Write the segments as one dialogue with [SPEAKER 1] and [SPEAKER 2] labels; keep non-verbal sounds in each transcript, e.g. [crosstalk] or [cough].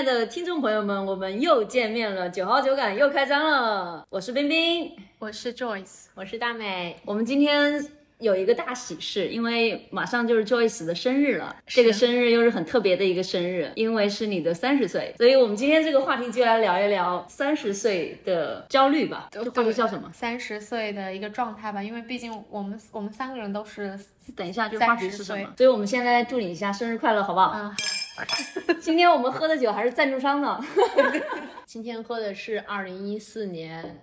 [SPEAKER 1] 爱的听众朋友们，我们又见面了，九号酒馆又开张了。我是冰冰，
[SPEAKER 2] 我是 Joyce，
[SPEAKER 3] 我是大美。
[SPEAKER 1] 我们今天有一个大喜事，因为马上就是 Joyce 的生日了。这个生日又是很特别的一个生日，因为是你的三十岁，所以我们今天这个话题就来聊一聊三十岁的焦虑吧。这话题叫什么？
[SPEAKER 2] 三十岁的一个状态吧，因为毕竟我们我们三个人都是。
[SPEAKER 1] 等一下，这个话题是什么？所以我们现在祝你一下生日快乐，好不好？嗯。[laughs] 今天我们喝的酒还是赞助商呢。[laughs]
[SPEAKER 3] 今天喝的是二零一四年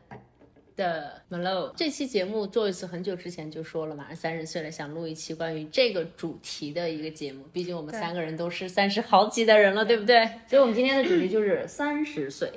[SPEAKER 3] 的 Malo。这期节目做一次，很久之前就说了，马上三十岁了，想录一期关于这个主题的一个节目。毕竟我们三个人都是三十好几的人了，对不对？
[SPEAKER 1] 所以我们今天的主题就是三十岁。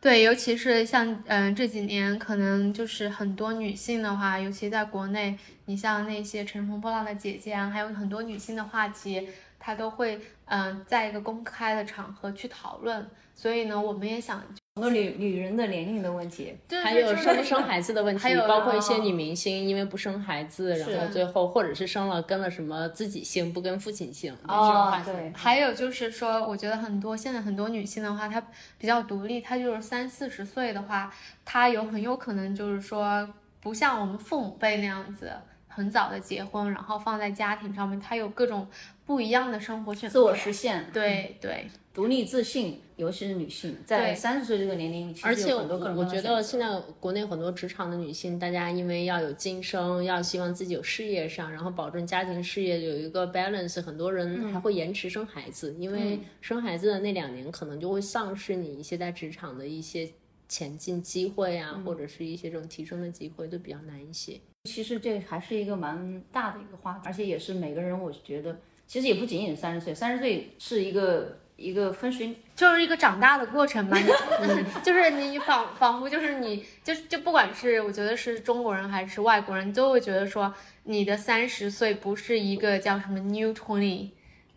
[SPEAKER 2] 对，尤其是像嗯这几年，可能就是很多女性的话，尤其在国内，你像那些乘风破浪的姐姐啊，还有很多女性的话题。他都会嗯，在一个公开的场合去讨论，所以呢，我们也想
[SPEAKER 1] 很多女女人的年龄的问题，
[SPEAKER 3] 还有生不生孩子的问题，还有包括一些女明星因为不生孩子，然后最后或者是生了跟了什么自己姓不跟父亲姓
[SPEAKER 1] 哦，对，
[SPEAKER 2] 还有就是说，我觉得很多现在很多女性的话，她比较独立，她就是三四十岁的话，她有很有可能就是说不像我们父母辈那样子。很早的结婚，然后放在家庭上面，他有各种不一样的生活选择，
[SPEAKER 1] 自我实现，
[SPEAKER 2] 对对，
[SPEAKER 1] 独立自信，尤其是女性，在三十岁这个年龄，
[SPEAKER 3] 而且我我觉得现在国内很多职场的女性，大家因为要有晋升，要希望自己有事业上，然后保证家庭事业有一个 balance，很多人还会延迟生孩子，因为生孩子的那两年可能就会丧失你一些在职场的一些前进机会啊，或者是一些这种提升的机会，都比较难一些。
[SPEAKER 1] 其实这还是一个蛮大的一个话题，而且也是每个人，我觉得其实也不仅仅是三十岁，三十岁是一个一个分水，
[SPEAKER 2] 就是一个长大的过程嘛。[laughs] [laughs] 就是你仿仿佛就是你就就不管是我觉得是中国人还是外国人，都会觉得说你的三十岁不是一个叫什么 new twenty，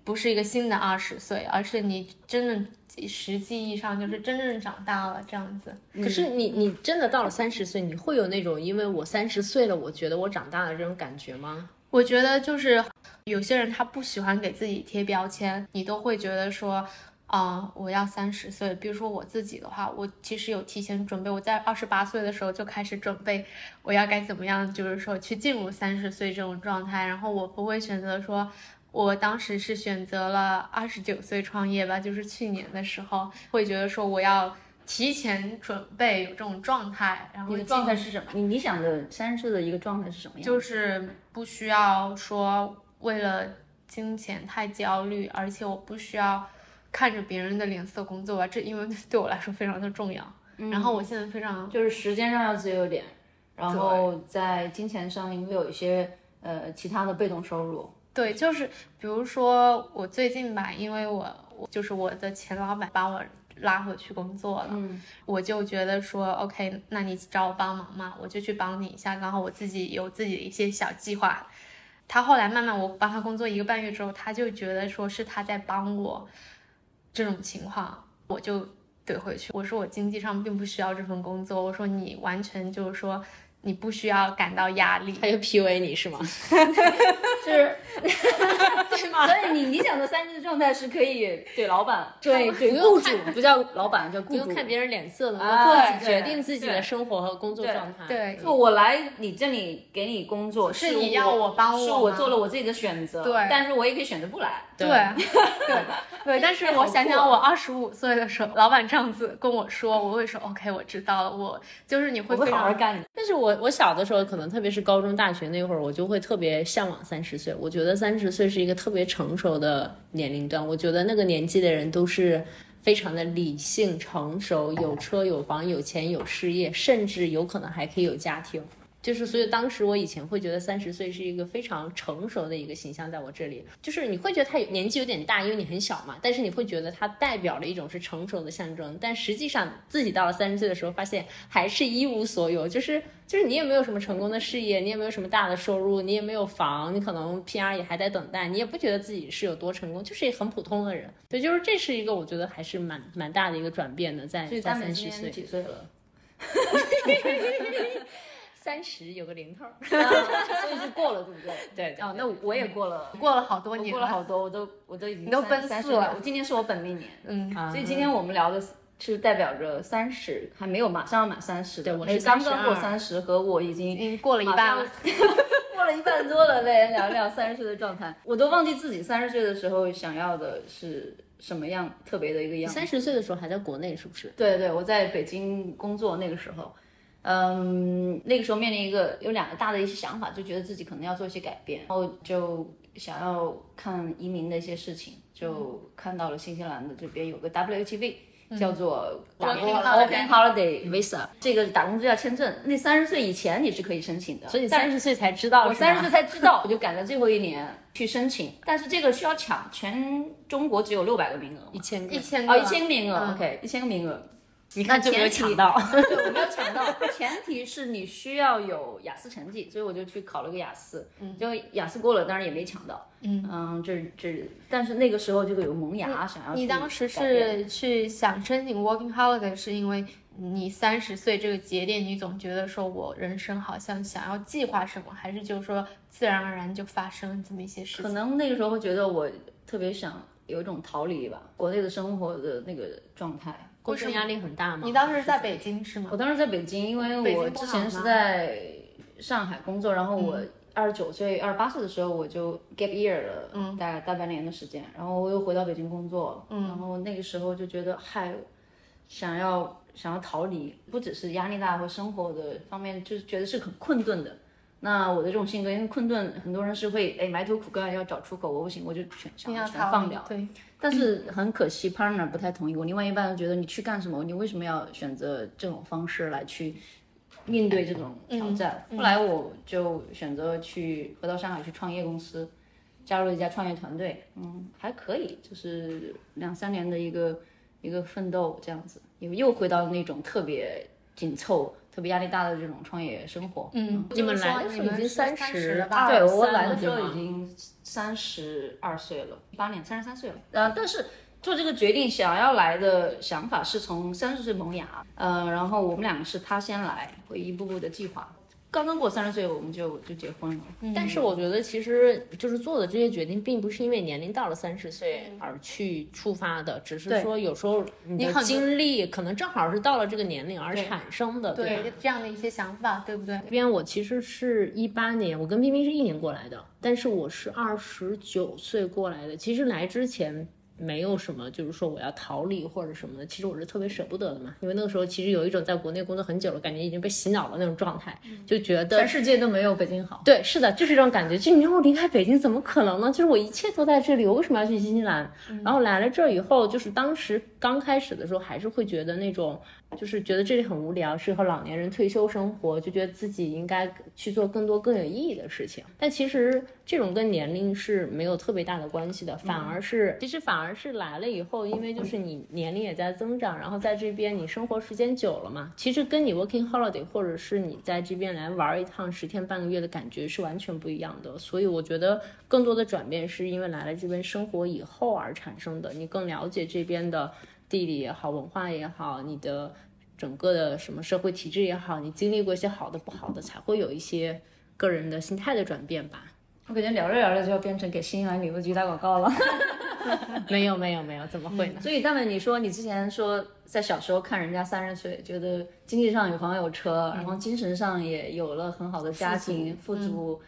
[SPEAKER 2] 不是一个新的二十岁，而是你真的。实际意义上就是真正长大了这样子。
[SPEAKER 3] 可是你你真的到了三十岁，你会有那种因为我三十岁了，我觉得我长大了这种感觉吗？
[SPEAKER 2] 我觉得就是有些人他不喜欢给自己贴标签，你都会觉得说啊，我要三十岁。比如说我自己的话，我其实有提前准备，我在二十八岁的时候就开始准备我要该怎么样，就是说去进入三十岁这种状态。然后我不会选择说。我当时是选择了二十九岁创业吧，就是去年的时候，会觉得说我要提前准备有这种状态。然后
[SPEAKER 1] 你的状态是什么？你你想的三十岁的一个状态是什么样？
[SPEAKER 2] 就是不需要说为了金钱太焦虑，而且我不需要看着别人的脸色工作吧，这因为对我来说非常的重要。然后我现在非常
[SPEAKER 1] 就是时间上要自由点，然后在金钱上因为有一些呃其他的被动收入。
[SPEAKER 2] 对，就是比如说我最近吧，因为我我就是我的前老板把我拉回去工作了，嗯，我就觉得说，OK，那你找我帮忙嘛，我就去帮你一下。然后我自己有自己的一些小计划。他后来慢慢我帮他工作一个半月之后，他就觉得说是他在帮我这种情况，我就怼回去，我说我经济上并不需要这份工作，我说你完全就是说。你不需要感到压力，
[SPEAKER 3] 他就 PUA 你是吗？[laughs]
[SPEAKER 1] 就是，对吗？所以你理想的三十状态是可以怼老板，对对雇主，[laughs] 不叫老板叫雇主，
[SPEAKER 3] 不用看别人脸色，能够自己决定自己的生活和工作状态。
[SPEAKER 2] 对，
[SPEAKER 1] 就我来你这里给你工作，
[SPEAKER 2] 是你要我帮我，
[SPEAKER 1] 是我做了我自己的选择。
[SPEAKER 2] 对，
[SPEAKER 1] 但是我也可以选择不来。
[SPEAKER 2] 对 [laughs] 对对，但是我想想，我二十五岁的时候，老板这样子跟我说，我会说 OK，我知道了，我就是你会
[SPEAKER 1] 会好好干。
[SPEAKER 3] 但是我我小的时候，可能特别是高中、大学那会儿，我就会特别向往三十岁。我觉得三十岁是一个特别成熟的年龄段。我觉得那个年纪的人都是非常的理性、成熟，有车有房、有钱有事业，甚至有可能还可以有家庭。就是，所以当时我以前会觉得三十岁是一个非常成熟的一个形象，在我这里，就是你会觉得他有年纪有点大，因为你很小嘛，但是你会觉得他代表了一种是成熟的象征。但实际上自己到了三十岁的时候，发现还是一无所有，就是就是你也没有什么成功的事业，你也没有什么大的收入，你也没有房，你可能 PR 也还在等待，你也不觉得自己是有多成功，就是很普通的人。对，就是这是一个我觉得还是蛮蛮大的一个转变的，在在三十岁
[SPEAKER 1] 几岁了？[laughs] [laughs]
[SPEAKER 3] 三十有个零头儿。[laughs]
[SPEAKER 1] 所以是过了，对不对？
[SPEAKER 3] 对
[SPEAKER 1] 哦，那我也过了，
[SPEAKER 2] 过了好多年
[SPEAKER 1] 过了好多，我都我都已经
[SPEAKER 2] 你都
[SPEAKER 1] 三
[SPEAKER 2] 奔四了
[SPEAKER 1] 三十了。我今年是我本命年，
[SPEAKER 2] 嗯，
[SPEAKER 1] 所以今天我们聊的是代表着三十，还没有马上要满三十的，
[SPEAKER 3] 对我是
[SPEAKER 1] 刚刚过三十，和我已经
[SPEAKER 2] 已经过了一半了。[laughs]
[SPEAKER 1] 过了一半多了，来聊一聊三十岁的状态。[laughs] 我都忘记自己三十岁的时候想要的是什么样特别的一个样子。
[SPEAKER 3] 三十岁的时候还在国内，是不是？
[SPEAKER 1] 对对，我在北京工作那个时候，嗯，那个时候面临一个有两个大的一些想法，就觉得自己可能要做一些改变，然后就想要看移民的一些事情，就看到了新西兰的这边有个 WHV。叫做打工
[SPEAKER 2] Working holiday
[SPEAKER 1] Visa，这个打工度假签证，那三十岁以前你是可以申请的，
[SPEAKER 3] 所以三十岁才知道，
[SPEAKER 1] 我三十岁才知道，我就赶在最后一年去申请，但是这个需要抢，全中国只有六百个名额嘛，
[SPEAKER 3] 一千个。
[SPEAKER 2] 一千个，
[SPEAKER 1] 哦，一千个名额、
[SPEAKER 2] 嗯。
[SPEAKER 1] O k 一千个名额，
[SPEAKER 3] 你看就没有抢到。[laughs]
[SPEAKER 1] 对，我没有抢到，前提是你需要有雅思成绩，所以我就去考了个雅思，嗯，就雅思过了，当然也没抢到，嗯这这，但是那个时候就有萌芽，想要
[SPEAKER 2] 你当时是去想申请 Working Holiday，是因为你三十岁这个节点，你总觉得说我人生好像想要计划什么，还是就是说自然而然就发生这么一些事情？
[SPEAKER 1] 可能那个时候会觉得我特别想有一种逃离吧，国内的生活的那个状态。
[SPEAKER 3] 工作压力很大吗？
[SPEAKER 2] 你当时在北京是吗
[SPEAKER 1] 我？当时在北京，因为我之前是在上海工作，然后我二十九岁、二十八岁的时候我就 gap year 了，嗯，大概大半年的时间，然后我又回到北京工作，嗯，然后那个时候就觉得嗨，想要想要逃离，不只是压力大和生活的方面，就是觉得是很困顿的。那我的这种性格，因为困顿，很多人是会哎埋头苦干要找出口，我不行，我就全想全放掉。
[SPEAKER 2] 对，
[SPEAKER 1] 但是很可惜，partner 不太同意我。另外一半觉得你去干什么？你为什么要选择这种方式来去面对这种挑战？后来我就选择去回到上海去创业公司，加入一家创业团队，嗯，还可以，就是两三年的一个一个奋斗这样子，又又回到那种特别紧凑、特别压力大的这种创业生活。
[SPEAKER 2] 嗯，
[SPEAKER 3] 你们来的时候已经
[SPEAKER 2] 三
[SPEAKER 3] 30
[SPEAKER 2] 了吧？
[SPEAKER 1] 对我来的时候已经三十二岁了，一八年三十三岁了。呃，但是做这个决定想要来的想法是从三十岁萌芽，呃，然后我们两个是他先来，会一步步的计划。刚刚过三十岁我们就就结婚了。
[SPEAKER 3] 但是我觉得，其实就是做的这些决定，并不是因为年龄到了三十岁而去触发的，只是说有时候你的经历可能正好是到了这个年龄而产生的？对
[SPEAKER 2] 这样的一些想法，对不对？
[SPEAKER 3] 这边我其实是一八年，我跟冰冰是一年过来的，但是我是二十九岁过来的。其实来之前没有什么，就是说我要逃离或者什么的，其实我是特别舍不得的嘛，因为那个时候其实有一种在国内工作很久了，感觉已经被洗脑了那种状态，就觉得
[SPEAKER 1] 全世界都没有北京好。
[SPEAKER 3] 对，是的，就是这种感觉。就你让我离开北京，怎么可能呢？就是我一切都在这里，我为什么要去新西兰？然后来了这儿以后，就是当时刚开始的时候，还是会觉得那种，就是觉得这里很无聊，适合老年人退休生活，就觉得自己应该去做更多更有意义的事情。但其实这种跟年龄是没有特别大的关系的，反而是，其实反而是来了以后，因为就是你年龄也在增长，然后在这边你生活时间久了嘛，其实跟你 working holiday 或者是你在这边来玩一趟十天半个月的感觉是完全不一样的。所以我觉得更多的转变是因为来了这边生活以后而产生的，你更了解这边的地理也好，文化也好，你的整个的什么社会体制也好，你经历过一些好的不好的，才会有一些个人的心态的转变吧。
[SPEAKER 1] 我感觉聊着聊着就要变成给新西兰旅游局打广告了。[laughs]
[SPEAKER 3] 没有没有没有，怎么会呢？
[SPEAKER 1] 所以大美，你说你之前说在小时候看人家三十岁，觉得经济上有房有车，然后精神上也有了很好的家庭，富足，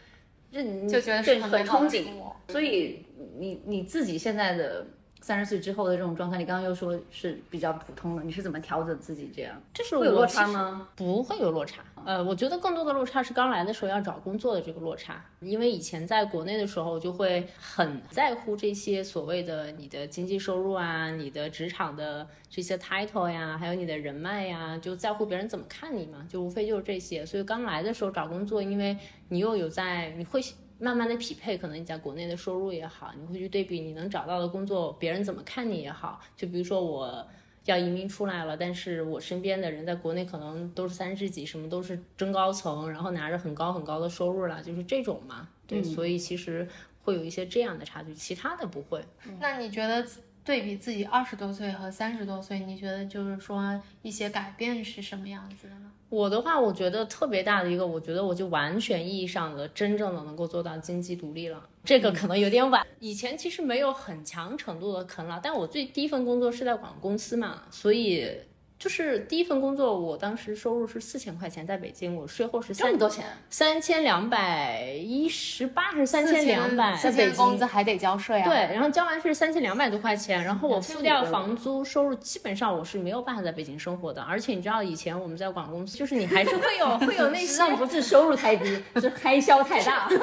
[SPEAKER 1] 这你
[SPEAKER 2] 就觉得是
[SPEAKER 1] 对很憧憬。所以你你自己现在的三十岁之后的这种状态，你刚刚又说是比较普通的，你是怎么调整自己这样？
[SPEAKER 3] 这是
[SPEAKER 1] 会有落差吗？
[SPEAKER 3] 不会有落差。呃，我觉得更多的落差是刚来的时候要找工作的这个落差，因为以前在国内的时候就会很在乎这些所谓的你的经济收入啊、你的职场的这些 title 呀，还有你的人脉呀，就在乎别人怎么看你嘛，就无非就是这些。所以刚来的时候找工作，因为你又有在，你会。慢慢的匹配，可能你在国内的收入也好，你会去对比你能找到的工作，别人怎么看你也好。就比如说我要移民出来了，但是我身边的人在国内可能都是三十几，什么都是中高层，然后拿着很高很高的收入了，就是这种嘛。对，所以其实会有一些这样的差距，其他的不会。
[SPEAKER 2] 那你觉得对比自己二十多岁和三十多岁，你觉得就是说一些改变是什么样子的呢？
[SPEAKER 3] 我的话，我觉得特别大的一个，我觉得我就完全意义上的真正的能够做到经济独立了。这个可能有点晚，以前其实没有很强程度的啃老，但我最第一份工作是在广告公司嘛，所以。就是第一份工作，我当时收入是四千块钱，在北京，我税后是
[SPEAKER 1] 这么多钱，
[SPEAKER 3] 三千两百一十八还是三千两百？
[SPEAKER 2] 在北京工资还得交税啊。
[SPEAKER 3] 对，然后交完税三千两百多块钱，然后我付掉房租，收入基本上我是没有办法在北京生活的。而且你知道以前我们在广告公司，就是你还是会有会有那 [laughs] 些，
[SPEAKER 1] 不是收入太低，是开销太大。[laughs]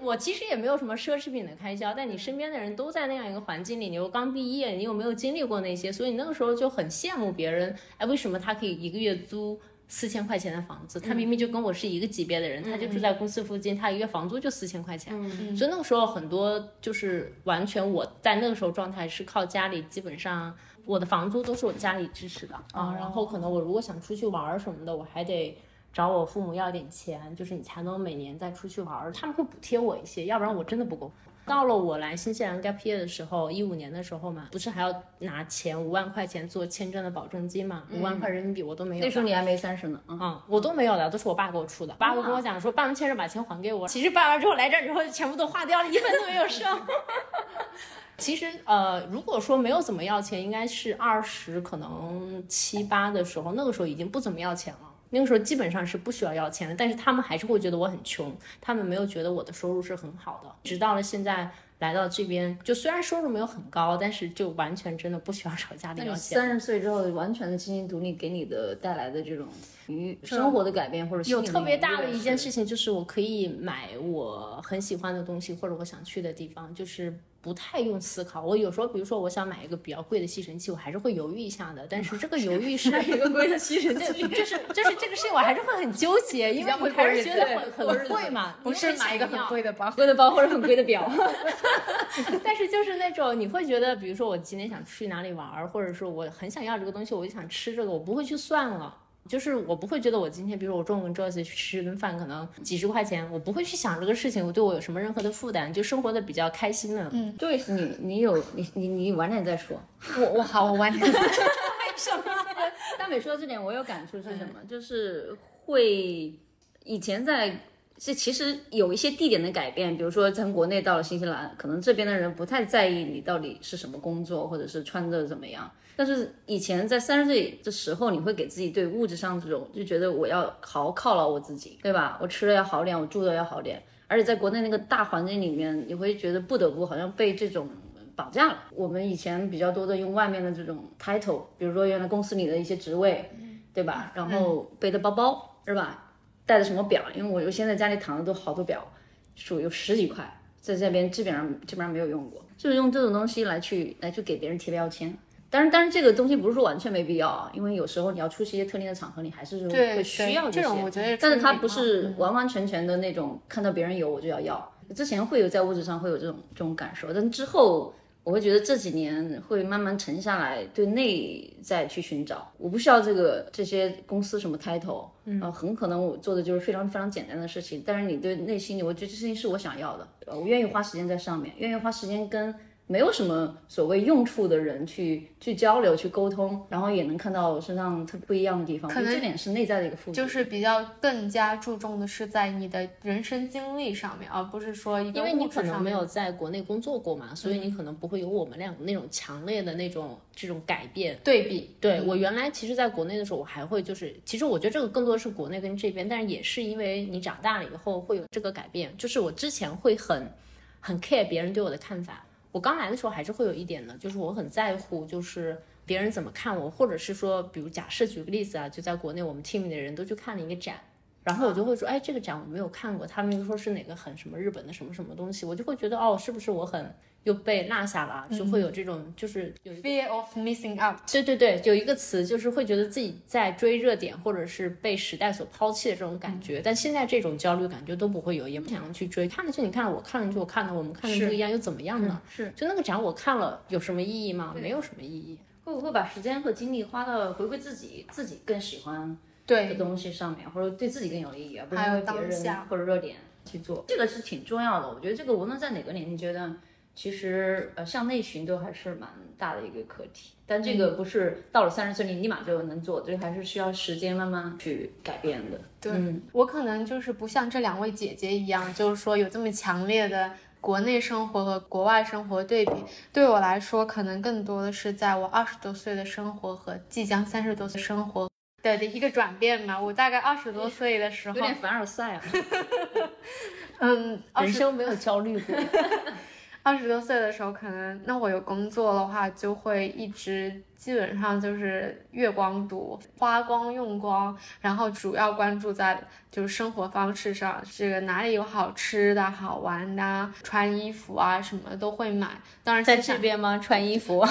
[SPEAKER 3] 就是我其实也没有什么奢侈品的开销，但你身边的人都在那样一个环境里，你又刚毕业，你有没有经历过那些？所以那个时候就很羡慕别人。哎，为什么他可以一个月租四千块钱的房子？他明明就跟我是一个级别的人，他就住在公司附近，他一个月房租就四千块钱。所以那个时候很多就是完全我在那个时候状态是靠家里，基本上我的房租都是我家里支持的啊。然后可能我如果想出去玩什么的，我还得。找我父母要点钱，就是你才能每年再出去玩，他们会补贴我一些，要不然我真的不够。到了我来新西兰 gap year 的时候，一五年的时候嘛，不是还要拿钱五万块钱做签证的保证金嘛？五万块人民币我都没有。
[SPEAKER 1] 那时候你还没三十呢，
[SPEAKER 3] 嗯，我都没有的，都是我爸给我出的。爸会跟我讲说，办完签证把钱还给我。其实办完之后来这儿之后就全部都花掉了，一分都没有剩。[laughs] 其实呃，如果说没有怎么要钱，应该是二十可能七八的时候，那个时候已经不怎么要钱了。那个时候基本上是不需要要钱的，但是他们还是会觉得我很穷，他们没有觉得我的收入是很好的。直到了现在来到这边，就虽然收入没有很高，但是就完全真的不需要找家里要钱。
[SPEAKER 1] 三十岁之后完全的经济独立，给你的带来的这种与生活的改变，或者
[SPEAKER 3] 有特别大的一件事情，就是我可以买我很喜欢的东西，或者我想去的地方，就是。不太用思考，我有时候，比如说我想买一个比较贵的吸尘器，我还是会犹豫一下的。但是这个犹豫是 [laughs]
[SPEAKER 1] 一个贵的吸尘器，
[SPEAKER 3] 就是就是这个事情，我还是会很纠结，因为我还是觉得很很贵嘛。
[SPEAKER 2] 不是买一个很贵的包，
[SPEAKER 1] 贵的包或者很贵的表。[laughs] [laughs]
[SPEAKER 3] 但是就是那种你会觉得，比如说我今天想去哪里玩，或者说我很想要这个东西，我就想吃这个，我不会去算了。就是我不会觉得我今天，比如我中午跟 Joyce 去吃顿饭，可能几十块钱，我不会去想这个事情，我对我有什么任何的负担，就生活的比较开心了。
[SPEAKER 1] 嗯，Joyce，你你有你你你晚点再说。[laughs]
[SPEAKER 2] 我我好，我晚点。为 [laughs]
[SPEAKER 1] 什么？[laughs] 大美说到这点，我有感触是什么？就是会以前在这其实有一些地点的改变，比如说从国内到了新西兰，可能这边的人不太在意你到底是什么工作，或者是穿着怎么样。但是以前在三十岁的时候，你会给自己对物质上这种就觉得我要好好犒劳我自己，对吧？我吃的要好点，我住的要好点。而且在国内那个大环境里面，你会觉得不得不好像被这种绑架了。我们以前比较多的用外面的这种 title，比如说原来公司里的一些职位，对吧？然后背的包包是吧？戴的什么表？因为我我现在家里躺的都好多表，数有十几块，在这边基本上基本上没有用过，就是用这种东西来去来去给别人贴标签。但是，但是这个东西不是说完全没必要啊，因为有时候你要出席一些特定的场合，你还是会需要
[SPEAKER 2] 这种。我觉得，
[SPEAKER 1] 但是它不是完完全全的那种，看到别人有我就要要。之前会有在物质上会有这种这种感受，但之后我会觉得这几年会慢慢沉下来，对内在去寻找。我不需要这个这些公司什么 title，呃，很可能我做的就是非常非常简单的事情，但是你对内心里，我觉得这事情是我想要的，我愿意花时间在上面，愿意花时间跟。没有什么所谓用处的人去去交流、去沟通，然后也能看到身上特不一样的地方。
[SPEAKER 2] 可能
[SPEAKER 1] 这点是内在的一个富
[SPEAKER 2] 足，就是比较更加注重的是在你的人生经历上面，而不是说
[SPEAKER 3] 因为你可能没有在国内工作过嘛，所以你可能不会有我们两个那种强烈的那种这种改变
[SPEAKER 2] 对比。
[SPEAKER 3] 对我原来其实，在国内的时候，我还会就是，其实我觉得这个更多的是国内跟这边，但是也是因为你长大了以后会有这个改变，就是我之前会很很 care 别人对我的看法。我刚来的时候还是会有一点的，就是我很在乎，就是别人怎么看我，或者是说，比如假设举个例子啊，就在国内我们 team 的人都去看了一个展，然后我就会说，哎，这个展我没有看过，他们又说是哪个很什么日本的什么什么东西，我就会觉得，哦，是不是我很。又被落下了，就会有这种，就是有
[SPEAKER 2] fear of missing out。
[SPEAKER 3] 对对对，有一个词就是会觉得自己在追热点，或者是被时代所抛弃的这种感觉。但现在这种焦虑感觉都不会有，也不想要去追。看了去你看了，我看了去我看了，我们看的不一样又怎么样呢？
[SPEAKER 1] 是，
[SPEAKER 3] 就那个展我看了有什么意义吗？没有什么意义。
[SPEAKER 1] 会不会把时间和精力花到回归自己，自己更喜欢的东西上面，或者对自己更有意义，而不是为别人或者热点去做？这个是挺重要的。我觉得这个无论在哪个年龄阶段。其实呃向内寻都还是蛮大的一个课题。但这个不是到了三十岁你立马就能做，这个还是需要时间慢慢去改变的。
[SPEAKER 2] 对、
[SPEAKER 1] 嗯
[SPEAKER 2] 我可能就是不像这两位姐姐一样，就是说有这么强烈的国内生活和国外生活对比。对我来说，可能更多的是在我二十多岁的生活和即将三十多岁生活的的一个转变嘛。我大概二十多岁的时候
[SPEAKER 1] 有，点凡尔赛啊。[laughs]
[SPEAKER 2] 嗯，
[SPEAKER 3] 人生没有焦虑过。[laughs]
[SPEAKER 2] 二十多岁的时候，可能那我有工作的话，就会一直基本上就是月光族，花光用光，然后主要关注在就是生活方式上，这个哪里有好吃的好玩的，穿衣服啊什么都会买。当然
[SPEAKER 3] 在这边吗？穿衣服？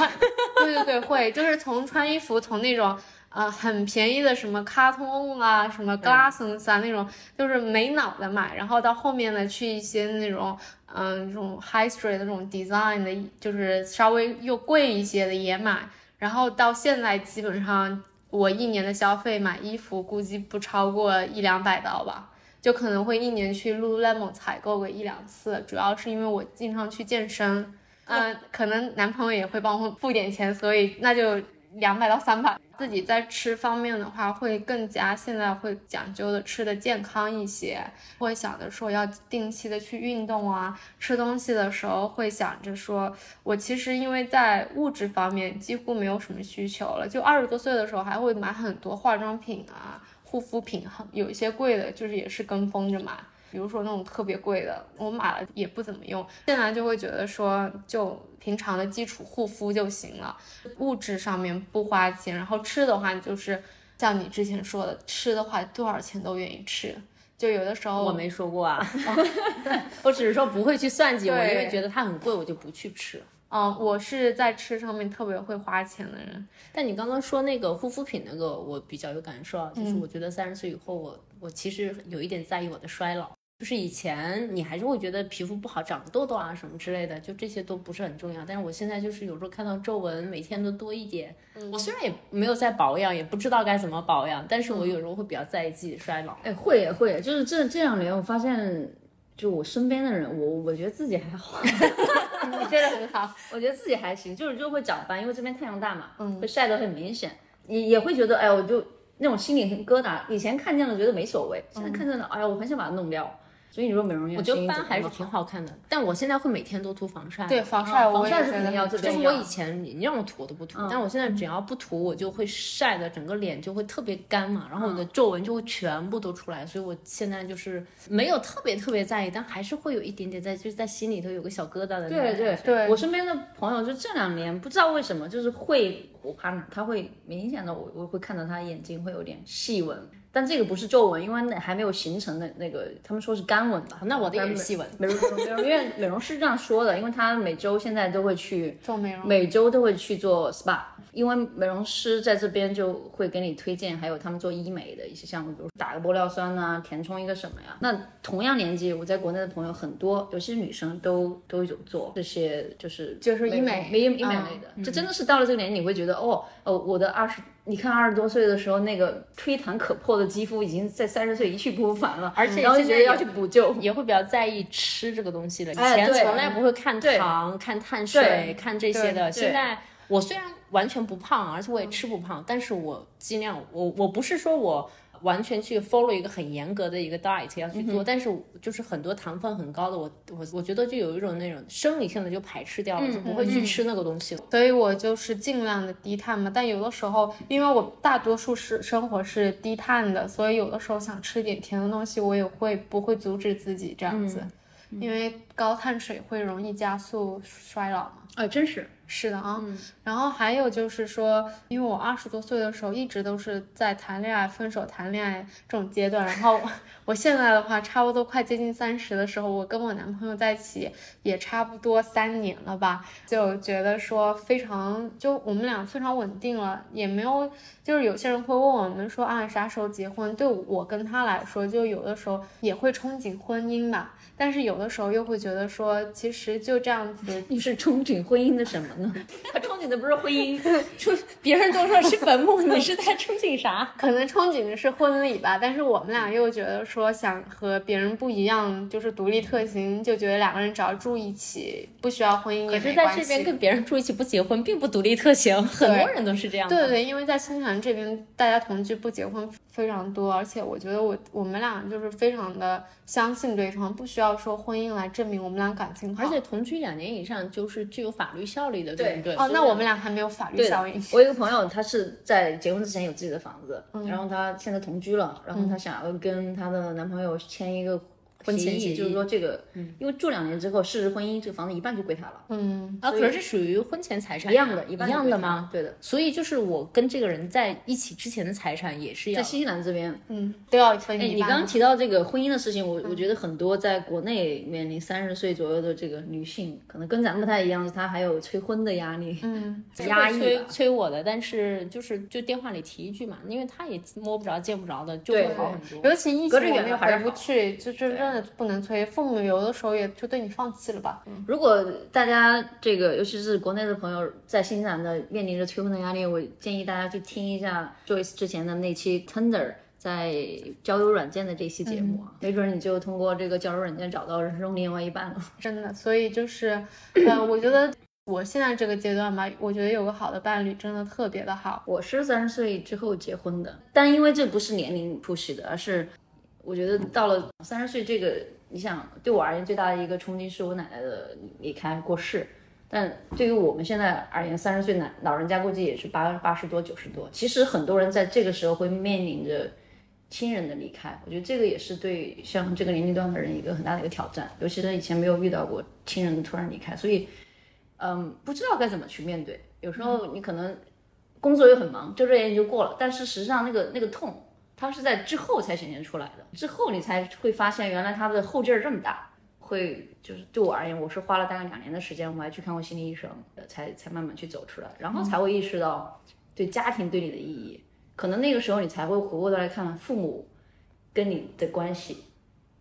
[SPEAKER 2] 对对对，会就是从穿衣服，从那种呃很便宜的什么卡通啊，什么 Glassons 啊那种，就是没脑的买，然后到后面呢去一些那种嗯、这种 High Street 的这种 design 的，就是稍微又贵一些的也买，然后到现在基本上我一年的消费买衣服估计不超过一两百刀吧。就可能会一年去 Lululemon 采购个一两次，主要是因为我经常去健身，嗯、可能男朋友也会帮我付点钱，所以那就两百到三百。自己在吃方面的话，会更加现在会讲究的吃的健康一些，会想着说要定期的去运动啊，吃东西的时候会想着说，我其实因为在物质方面几乎没有什么需求了，就二十多岁的时候还会买很多化妆品啊、护肤品，很有一些贵的，就是也是跟风着买。比如说那种特别贵的，我买了也不怎么用，现在就会觉得说，就平常的基础护肤就行了，物质上面不花钱，然后吃的话就是像你之前说的，吃的话多少钱都愿意吃，就有的时候
[SPEAKER 3] 我没说过啊，[laughs] 我只是说不会去算计，我因为觉得它很贵，我就不去吃。
[SPEAKER 2] 嗯，我是在吃上面特别会花钱的人，
[SPEAKER 3] 但你刚刚说那个护肤品那个，我比较有感受就是我觉得三十岁以后我，我其实有一点在意我的衰老。就是以前你还是会觉得皮肤不好，长痘痘啊什么之类的，就这些都不是很重要。但是我现在就是有时候看到皱纹每天都多一点，
[SPEAKER 2] 嗯。
[SPEAKER 3] 我虽然也没有在保养，也不知道该怎么保养，但是我
[SPEAKER 2] 嗯。
[SPEAKER 3] 有时候会比较在意自己的衰老。
[SPEAKER 1] 哎，会也会，就是这这两年我发现，就我身边的人，我我觉得自己还好，[laughs]
[SPEAKER 2] 你觉得很好，
[SPEAKER 1] 我觉得自己还行，就是就会长斑，因为这边太阳大嘛，嗯，会晒得很明显，也也会觉得，哎呀，我就那种心里很疙瘩，以前看见了觉得没所谓，现在看见了，哎呀，我很想把它弄掉。所以你说美容院，
[SPEAKER 3] 我觉得斑还是挺好看的，但我现在会每天都涂防晒。
[SPEAKER 2] 对防晒，
[SPEAKER 1] 防晒是肯定要
[SPEAKER 2] 很
[SPEAKER 3] 就是我以前你让我涂我都不涂，但我现在只要不涂，我就会晒的整个脸就会特别干嘛，然后我的皱纹就会全部都出来，所以我现在就是没有特别特别在意，但还是会有一点点在，就是在心里头有个小疙瘩的那种
[SPEAKER 1] 对对
[SPEAKER 3] 感觉
[SPEAKER 2] 对
[SPEAKER 1] 我身边的朋友就这两年不知道为什么，就是会我 partner 他会明显的我我会看到他眼睛会有点细纹，但这个不是皱纹，因为那还没有形成的那个，他们说是干纹吧。
[SPEAKER 3] 那我的也是细纹。
[SPEAKER 1] 美容美容院美容师这样说的，因为他每周现在都会去 [laughs]
[SPEAKER 2] 做美容，
[SPEAKER 1] 每周都会去做 SPA，因为美容师在这边就会给你推荐，还有他们做医美的一些项目，比如打个玻尿酸啊，填充一个什么呀。那同样年纪，我在国内的朋友很多，尤其是女生都都有做这些，就是
[SPEAKER 2] 就是医美
[SPEAKER 1] 美医医美
[SPEAKER 2] 嗯
[SPEAKER 1] 类的。这真的是到了这个年纪，你会觉得哦哦，我的二十，你看二十多岁的时候那个吹弹可破的肌肤，已经在三十岁一去不复返了，
[SPEAKER 3] 而且
[SPEAKER 1] 然后就觉得要去补救。
[SPEAKER 3] 也会比较在意吃这个东西了，以前从来不会看糖、看碳水、看这些的。现在我虽然完全不胖，而且我也吃不胖，但是我尽量，我我不是说我完全去 follow 一个很严格的一个 diet 要去做，但是就是很多糖分很高的，我我我觉得就有一种那种生理性的就排斥掉了，就不会去吃那个东西了。
[SPEAKER 2] 所以我就是尽量的低碳嘛。但有的时候，因为我大多数是生活是低碳的，所以有的时候想吃一点甜的东西，我也会不会阻止自己这样子，因为高碳水会容易加速衰老嘛。
[SPEAKER 1] 哎，真是，
[SPEAKER 2] 是的啊，然后还有就是说，因为我二十多岁的时候一直都是在谈恋爱、分手、谈恋爱这种阶段，然后我现在的话，差不多快接近三十的时候，我跟我男朋友在一起也差不多三年了吧，就觉得说非常，就我们俩非常稳定了，也没有，就是有些人会问我们说啊啥时候结婚？对我跟他来说，就有的时候也会憧憬婚姻吧，但是有的时候又会觉得说，其实就这样子 [laughs]
[SPEAKER 1] 你是憧憬婚姻的什么呢？[laughs] 他憧憧憬的不是婚姻，[laughs]
[SPEAKER 3] 别人都说是坟墓，你是在憧憬啥？
[SPEAKER 2] 可能憧憬的是婚礼吧，但是我们俩又觉得说想和别人不一样，就是独立特行，就觉得两个人只要住一起，不需要婚姻
[SPEAKER 3] 可
[SPEAKER 2] 也
[SPEAKER 3] 是在这。边跟别人住一起不结婚，并不独立特行，很多人都是这样的。
[SPEAKER 2] 对对对，因为在新西兰这边，大家同居不结婚非常多，而且我觉得我我们俩就是非常的相信对方，不需要说婚姻来证明我们俩感情好。
[SPEAKER 3] 而且同居两年以上就是具有法律效力的，对不对？
[SPEAKER 2] 哦，那我们俩还没有法律效应。
[SPEAKER 1] 我有一个朋友，他是在结婚之前有自己的房子，
[SPEAKER 3] 嗯
[SPEAKER 1] 然后他现在同居了，然后他想要跟他的男朋友签一个
[SPEAKER 3] 婚前
[SPEAKER 1] 协议，就是说这个，因为住两年之后事实婚姻，这个房子一半就归他了，
[SPEAKER 2] 嗯，
[SPEAKER 3] 啊，可是这属于婚前财产
[SPEAKER 1] 一样的，
[SPEAKER 3] 一样的吗？？
[SPEAKER 1] 对的，
[SPEAKER 3] 所以就是我跟这个人在一起之前的财产也是要
[SPEAKER 1] 在新西兰这边，
[SPEAKER 2] 嗯，都要分
[SPEAKER 1] 哎，
[SPEAKER 2] 一半。
[SPEAKER 1] 你刚刚提到这个婚姻的事情，我我觉得很多在国内面临三十岁左右的这个女性，可能跟咱们不太一样，她还有催婚的压力，
[SPEAKER 2] 嗯，[laughs]
[SPEAKER 1] 压抑
[SPEAKER 3] 催催我的，但是就是就电话里提一句嘛，因为他也摸不着见不着的，就会好很多。
[SPEAKER 2] 尤其疫情
[SPEAKER 1] 隔着远
[SPEAKER 2] 我们也回不
[SPEAKER 1] 了还是不
[SPEAKER 2] 去，就就真的不能催。父母有的时候也就对你放弃了吧。
[SPEAKER 1] 如果大家这个，尤其是国内的朋友，在新西兰的面临着催婚的压力，我建议大家去听一下 Joyce 之前的那期 Tinder 在交友软件的这期节目啊，没准你就通过这个交友软件找到人生另外一半了。
[SPEAKER 2] 真的，所以就是，呃，我觉得我现在这个阶段吧，我觉得有个好的伴侣真的特别的好。
[SPEAKER 1] 我是三十岁之后结婚的，但因为这不是年龄 push 的，而是我觉得到了三十岁这个，你想对我而言最大的一个冲击是我奶奶的离开过世。但对于我们现在而言，三十岁奶老人家估计也是八八十多、九十多。其实很多人在这个时候会面临着亲人的离开，我觉得这个也是对像这个年龄段的人一个很大的一个挑战，尤其是以前没有遇到过亲人的突然离开，所以嗯，不知道该怎么去面对。有时候你可能工作又很忙，遮遮掩掩就过了，但是实际上那个那个痛，它是在之后才显现出来的，之后你才会发现原来它的后劲儿这么大。会就是对我而言，我是花了大概两年的时间，我还去看过心理医生，才才慢慢去走出来，然后才会意识到对家庭对你的意义。可能那个时候你才会回过头来看父母跟你的关系，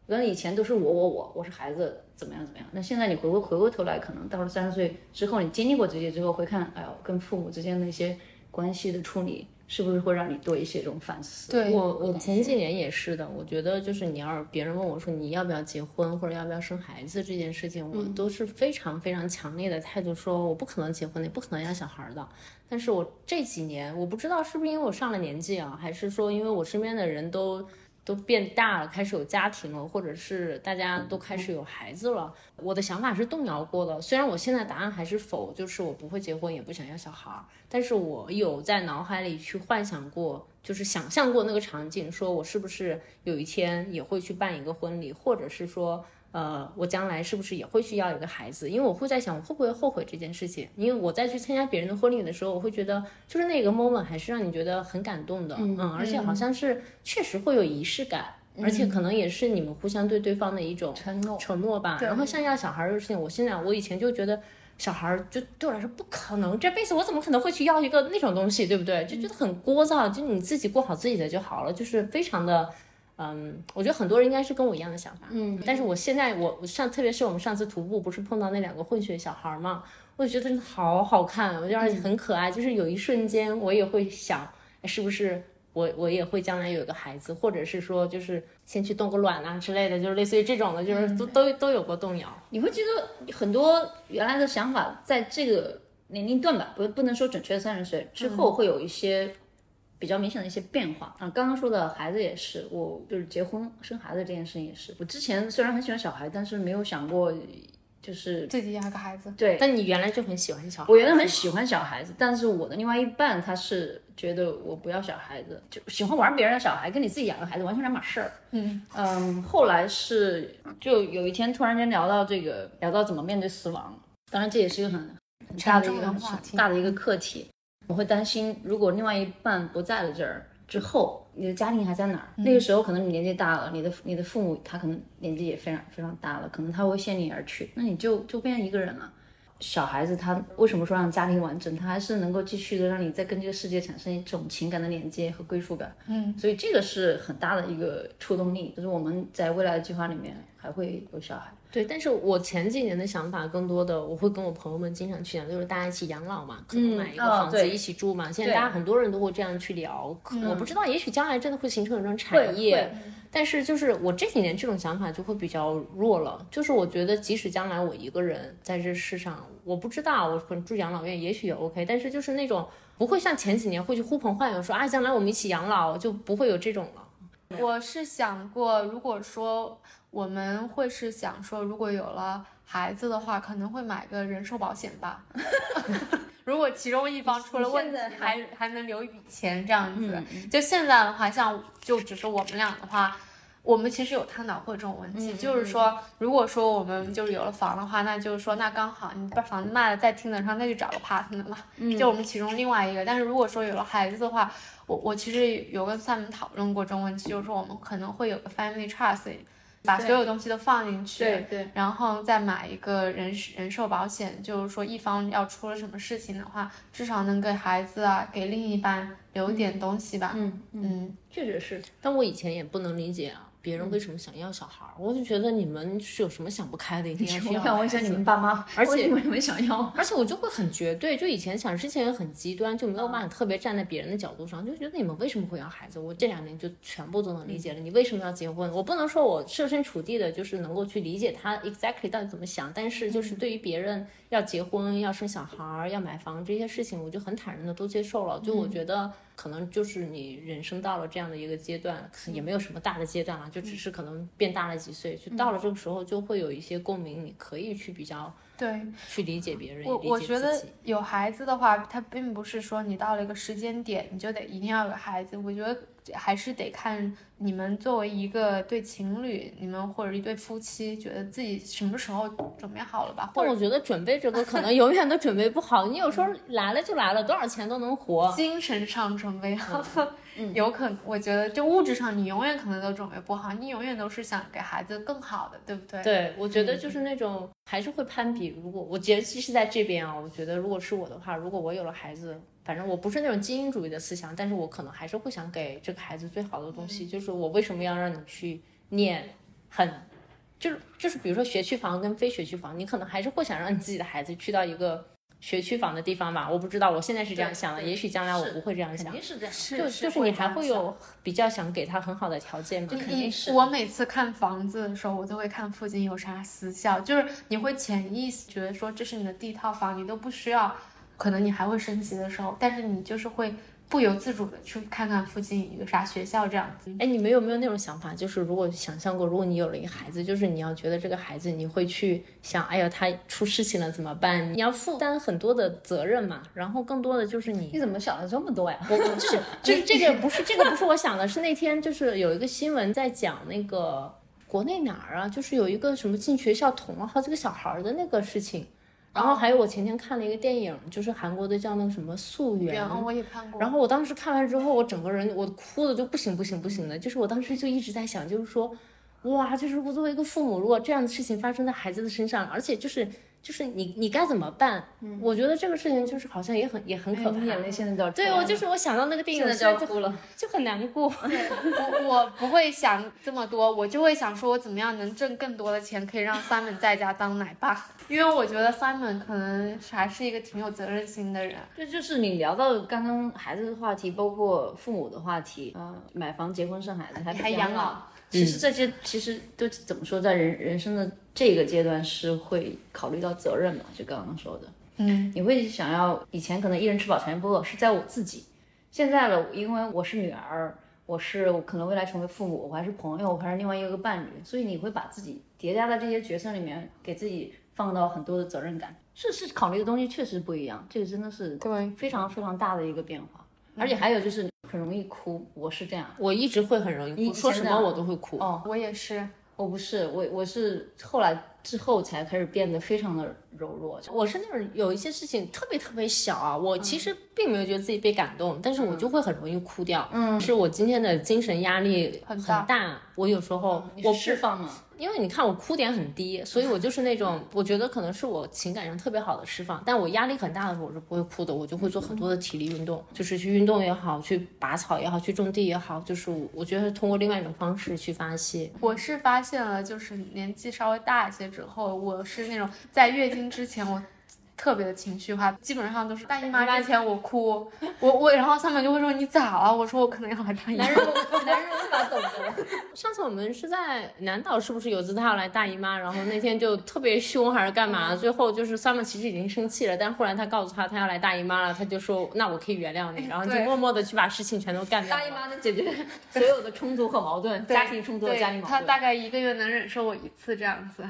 [SPEAKER 1] 可能以前都是我我我，我是孩子怎么样怎么样。那现在你回过回过头来，可能到了三十岁之后，你经历过这些之后，会看，哎呦，跟父母之间的一些关系的处理，是不是会让你多一些这种反思？
[SPEAKER 2] 对
[SPEAKER 3] 我我前几年也是的，我觉得就是你要是别人问我说你要不要结婚或者要不要生孩子这件事情，我都是非常非常强烈的态度，说我不可能结婚，也不可能要小孩的。但是我这几年，我不知道是不是因为我上了年纪啊，还是说因为我身边的人都都变大了，开始有家庭了，或者是大家都开始有孩子了，我的想法是动摇过的。虽然我现在答案还是否，就是我不会结婚，也不想要小孩儿，但是我有在脑海里去幻想过，就是想象过那个场景，说我是不是有一天也会去办一个婚礼，或者是说。呃，我将来是不是也会去要一个孩子？因为我会在想，我会不会后悔这件事情？因为我在去参加别人的婚礼的时候，我会觉得，就是那个 moment 还是让你觉得很感动的，嗯，而且好像是确实会有仪式感，而且可能也是你们互相对对方的一种
[SPEAKER 1] 承诺
[SPEAKER 3] 承诺吧。然后像要小孩儿的事情，我现在我以前就觉得。小孩儿就对我来说不可能，这辈子我怎么可能会去要一个那种东西，对不对？就觉得很聒噪，就你自己过好自己的就好了，就是非常的，嗯，我觉得很多人应该是跟我一样的想法，嗯。但是我现在我我上，特别是我们上次徒步不是碰到那两个混血小孩儿嘛，我就觉得好好看，我觉得而且很可爱，就是有一瞬间我也会想，哎是不是我我也会将来有一个孩子，或者是说就是先去冻个卵啊之类的，就是类似于这种的，就是都都都有过动摇。
[SPEAKER 1] 你会觉得很多原来的想法，在这个年龄段吧，不不能说准确三十岁之后会有一些比较明显的一些变化啊。刚刚说的孩子也是，我就是结婚生孩子这件事情也是。我之前虽然很喜欢小孩，但是没有想过就是
[SPEAKER 2] 自己养个孩子，
[SPEAKER 1] 对。
[SPEAKER 3] 但你原来就很喜欢小孩，
[SPEAKER 1] 我原来很喜欢小孩子，但是我的另外一半他是觉得我不要小孩子，就喜欢玩别人的小孩，跟你自己养个孩子完全两码事儿。
[SPEAKER 2] 嗯
[SPEAKER 1] 嗯，后来是就有一天突然间聊到这个，聊到怎么面对死亡，当然这也是一个很很大的一个
[SPEAKER 2] 的话题
[SPEAKER 1] 大的一个课题。我会担心，如果另外一半不在了这儿之后，你的家庭还在哪儿？那个时候可能你年纪大了，你的你的父母他可能年纪也非常非常大了，可能他会先你而去，那你就就变成一个人了。小孩子他为什么说让家庭完整，他还是能够继续的让你再跟这个世界产生一种情感的连接和归属感。
[SPEAKER 2] 嗯，
[SPEAKER 1] 所以这个是很大的一个触动力，就是我们在未来的计划里面还会有小孩。
[SPEAKER 3] 对，但是我前几年的想法更多的，我会跟我朋友们经常去讲，就是大家一起养老嘛，可能买一个
[SPEAKER 1] 哦
[SPEAKER 3] 房子一起住嘛。现在大家很多人都会这样去聊，可我不知道，也许将来真的会形成一种产业
[SPEAKER 1] 会。
[SPEAKER 3] 但是就是我这几年这种想法就会比较弱了，就是我觉得即使将来我一个人在这世上，我不知道我可能住养老院也许也 OK，但是就是那种不会像前几年会去呼朋唤友说啊将来我们一起养老，就不会有这种了。
[SPEAKER 2] 我是想过，如果说我们会是想说，如果有了孩子的话，可能会买个人寿保险吧。[laughs] 如果其中一方出了问题，还还能留一笔钱这样子。就现在的话，像就只是我们俩的话。我们其实有探讨过这种问题，就是说，如果说我们就是有了房的话，那就是说，那刚好你把房子卖了，在听得上，再去找个 partner 嘛，就我们其中另外一个。但是如果说有了孩子的话，我我其实有跟 Sam 讨论过这种问题，就是说我们可能会有个 family trust，把所有东西都放进去，
[SPEAKER 1] 对对，
[SPEAKER 2] 然后再买一个人人寿保险，就是说一方要出了什么事情的话，至少能给孩子啊，给另一半留点东西吧。
[SPEAKER 1] 嗯。
[SPEAKER 2] 嗯，
[SPEAKER 1] 确实是。
[SPEAKER 3] 但我以前也不能理解啊，别人为什么想要小孩儿，我就觉得你们是有什么想不开的，一定要去
[SPEAKER 1] 我想问一下你们爸妈，
[SPEAKER 3] 而且
[SPEAKER 1] 为什么想要？
[SPEAKER 3] 而且我就会很绝对，就以前想之前也很极端，就没有办法特别站在别人的角度上，就觉得你们为什么会要孩子？我这两年就全部都能理解了，你为什么要结婚？我不能说我设身处地的，就是能够去理解他 exactly 到底怎么想，但是就是对于别人要结婚、要生小孩儿、要买房这些事情，我就很坦然的都接受了。就我觉得可能就是你人生到了这样的一个阶段，也没有什么大的阶段了，就只是可能变大了几岁，就到了这个时候就会有一些共鸣，你可以去比较
[SPEAKER 2] 对。
[SPEAKER 3] 去理解别人，
[SPEAKER 2] 我我觉得。有孩子的话，他并不是说你到了一个时间点你就得一定要有孩子。我觉得还是得看你们作为一个对情侣，你们或者一对夫妻，觉得自己什么时候准备好了吧？或者
[SPEAKER 3] 但我觉得准备这个可能 [laughs] 永远都准备不好，你有时候来了就来了，多少钱都能活。
[SPEAKER 2] 精神上准备好，有可能，我觉得就物质上你永远可能都准备不好，你永远都是想给孩子更好的，对不对？
[SPEAKER 3] 对，我觉得就是那种还是会攀比。如果我觉得其实在这边啊，我觉得如果是我的话，如果我有了孩子，反正我不是那种精英主义的思想，但是我可能还是会想给这个孩子最好的东西。就是我为什么要让你去念很，就是就是比如说学区房跟非学区房，你可能还是会想让你自己的孩子去到一个学区房的地方吧。我不知道，我现在是这样想的，也许将来我不会这样想
[SPEAKER 1] 肯定。是这样。
[SPEAKER 2] 是
[SPEAKER 3] 就就是你还会有比较想给他很好的条件嘛？
[SPEAKER 1] 肯定是
[SPEAKER 2] 我每次看房子的时候，我都会看附近有啥私校，就是你会潜意识觉得说这是你的第一套房，你都不需要，可能你还会升级的时候，但是你就是会不由自主的去看看附近有个啥学校这样子。
[SPEAKER 3] 哎，你们有没有那种想法？就是如果想象过，如果你有了一个孩子，就是你要觉得这个孩子，你会去想，哎呀，他出事情了怎么办？你要负担很多的责任嘛。然后更多的就是你
[SPEAKER 1] 你怎么想了这么多呀？[laughs]
[SPEAKER 3] 我我就是就是这个不是这个不是我想的，是那天就是有一个新闻在讲那个国内哪儿啊，就是有一个什么进学校捅了好几个小孩儿的那个事情。然后还有我前天看了一个电影，就是韩国的叫那个什么《素媛》，
[SPEAKER 2] 然后我也看过，
[SPEAKER 3] 然后我当时看完之后，我整个人我哭的就不行不行不行的，就是我当时就一直在想，就是说，哇，就是如果作为一个父母，如果这样的事情发生在孩子的身上，而且就是就是你你该怎么办？我觉得这个事情就是好像也很也很可怕。
[SPEAKER 1] 你眼泪现在都要
[SPEAKER 3] 对，我就是我想到那个电影，
[SPEAKER 1] 现在就要
[SPEAKER 3] 就
[SPEAKER 1] 哭了。
[SPEAKER 3] 就很难过。[laughs]
[SPEAKER 2] 我我不会想这么多，我就会想说，我怎么样能挣更多的钱，可以让 Simon 在家当奶爸。因为我觉得 Simon 可能还是一个挺有责任心的人。
[SPEAKER 1] 这就是你聊到刚刚孩子的话题，包括父母的话题，呃，买房、结婚、生孩子，还
[SPEAKER 2] 还养老。
[SPEAKER 1] 其实这些其实都怎么说，在人人生的这个阶段是会考虑到责任嘛，就刚刚说的，
[SPEAKER 2] 嗯，
[SPEAKER 1] 你会想要以前可能一人吃饱全家不饿，是在我自己，现在了，因为我是女儿，我是我可能未来成为父母，我还是朋友，我还是另外一个伴侣，所以你会把自己叠加在这些角色里面，给自己放到很多的责任感，是是考虑的东西确实不一样，这个真的是
[SPEAKER 2] 对。
[SPEAKER 1] 非常非常大的一个变化，而且还有就是很容易哭，我是这样，
[SPEAKER 3] 我一直会很容易哭，说什么我都会哭。
[SPEAKER 1] 哦，
[SPEAKER 2] 我也是。
[SPEAKER 1] 我不是，我我是后来之后才开始变得非常的柔弱，
[SPEAKER 3] 我是那种有一些事情特别特别小啊，我其实并没有觉得自己被感动，但是我就会很容易哭掉。嗯，是我今天的精神压力很大，我有时候我
[SPEAKER 1] 释放了。
[SPEAKER 3] 因为你看我哭点很低，所以我就是那种我觉得可能是我情感上特别好的释放。但我压力很大的时候我是不会哭的，我就会做很多的体力运动，就是去运动也好，去拔草也好，去种地也好，就是我觉得通过另外一种方式去发泄。
[SPEAKER 2] 我是发现了，就是年纪稍微大一些之后，我是那种在月经之前我。特别的情绪化，基本上都是大姨妈之前我哭，[laughs] 我我然后上面就会说你咋了？我说我可能要来大姨妈。
[SPEAKER 1] 男人男人无法懂得。[laughs]
[SPEAKER 3] 上次我们是在南岛，是不是有次他要来大姨妈，然后那天就特别凶还是干嘛？最后就是 Summer 其实已经生气了，但后来他告诉他他要来大姨妈了，他就说那我可以原谅你，然后就默默的去把事情全都干掉。
[SPEAKER 1] 大姨妈能解决所有的冲突和矛盾，家庭冲突、家庭矛盾。
[SPEAKER 2] 他大概一个月能忍受我一次这样子。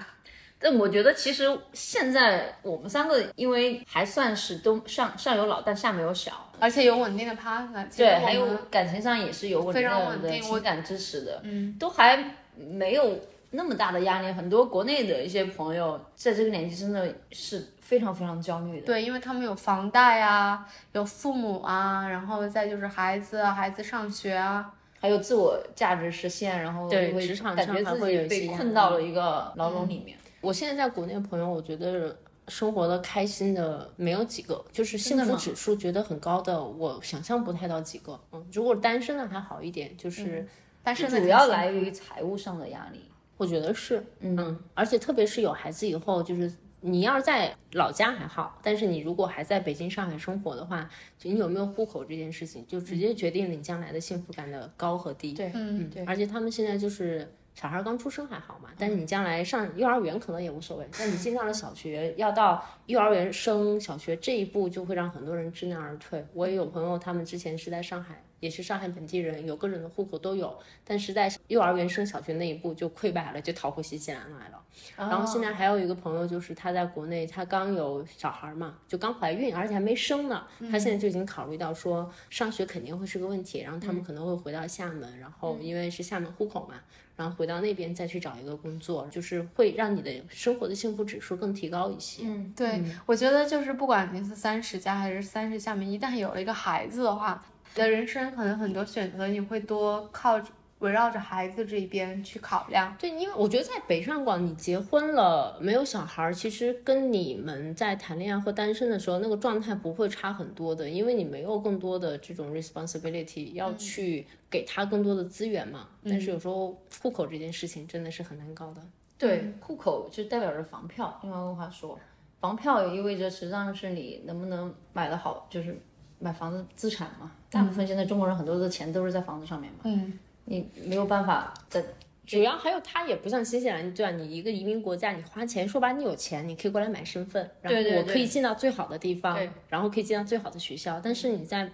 [SPEAKER 1] 但我觉得其实现在我们三个，因为还算是都上上有老，但下没有小，
[SPEAKER 2] 而且有稳定的 partner，
[SPEAKER 1] 对，还有感情上也是有稳定的情感支持的，嗯，都还没有那么大的压力。很多国内的一些朋友在这个年纪真的是非常非常焦虑的，
[SPEAKER 2] 对，因为他们有房贷啊，有父母啊，然后再就是孩子，孩子上学啊，
[SPEAKER 1] 还有自我价值实现，然后
[SPEAKER 3] 对职场上
[SPEAKER 1] 会被困到了一个牢笼里面。
[SPEAKER 3] 我现在在国内的朋友，我觉得生活的开心的没有几个，就是幸福指数觉得很高的，我想象不太到几个。嗯，如果单身的还好一点，就是
[SPEAKER 2] 单身的
[SPEAKER 1] 主要来源于财务上的压力，
[SPEAKER 3] 我觉得是，嗯，而且特别是有孩子以后，就是你要是在老家还好，但是你如果还在北京、上海生活的话，就你有没有户口这件事情，就直接决定了你将来的幸福感的高和低。
[SPEAKER 1] 对，
[SPEAKER 2] 嗯，对，
[SPEAKER 3] 而且他们现在就是。小孩刚出生还好嘛，但是你将来上幼儿园可能也无所谓。但你进 [laughs] 上了小学，要到幼儿园升小学这一步，就会让很多人知难而退。我也有朋友，他们之前是在上海，也是上海本地人，有个人的户口都有，但是在幼儿园升小学那一步就溃败了，就逃回新西兰来了。然后现在还有一个朋友，就是他在国内，他刚有小孩嘛，就刚怀孕，而且还没生呢。他现在就已经考虑到说上学肯定会是个问题，然后他们可能会回到厦门，然后因为是厦门户口嘛。然后回到那边再去找一个工作，就是会让你的生活的幸福指数更提高一些。
[SPEAKER 2] 嗯，对，我觉得就是不管您是三十加还是三十下面，一旦有了一个孩子的话，你的人生可能很多选择你会多靠。围绕着孩子这一边去考量，
[SPEAKER 3] 对，因为我觉得在北上广，你结婚了没有小孩，其实跟你们在谈恋爱或单身的时候那个状态不会差很多的，因为你没有更多的这种 responsibility 要去给他更多的资源嘛。但是有时候户口这件事情真的是很难搞的。
[SPEAKER 1] 对，户口就代表着房票，用外一个话说，房票也意味着实际上是你能不能买得好，就是买房子资产嘛。大部分现在中国人很多的钱都是在房子上面嘛。
[SPEAKER 2] 嗯。
[SPEAKER 1] 你没有办法在，
[SPEAKER 3] 主要还有它也不像新西兰，对吧？你一个移民国家，你花钱，说白，你有钱，你可以过来买身份，然后我可以进到最好的地方，然后可以进到最好的学校。但是你在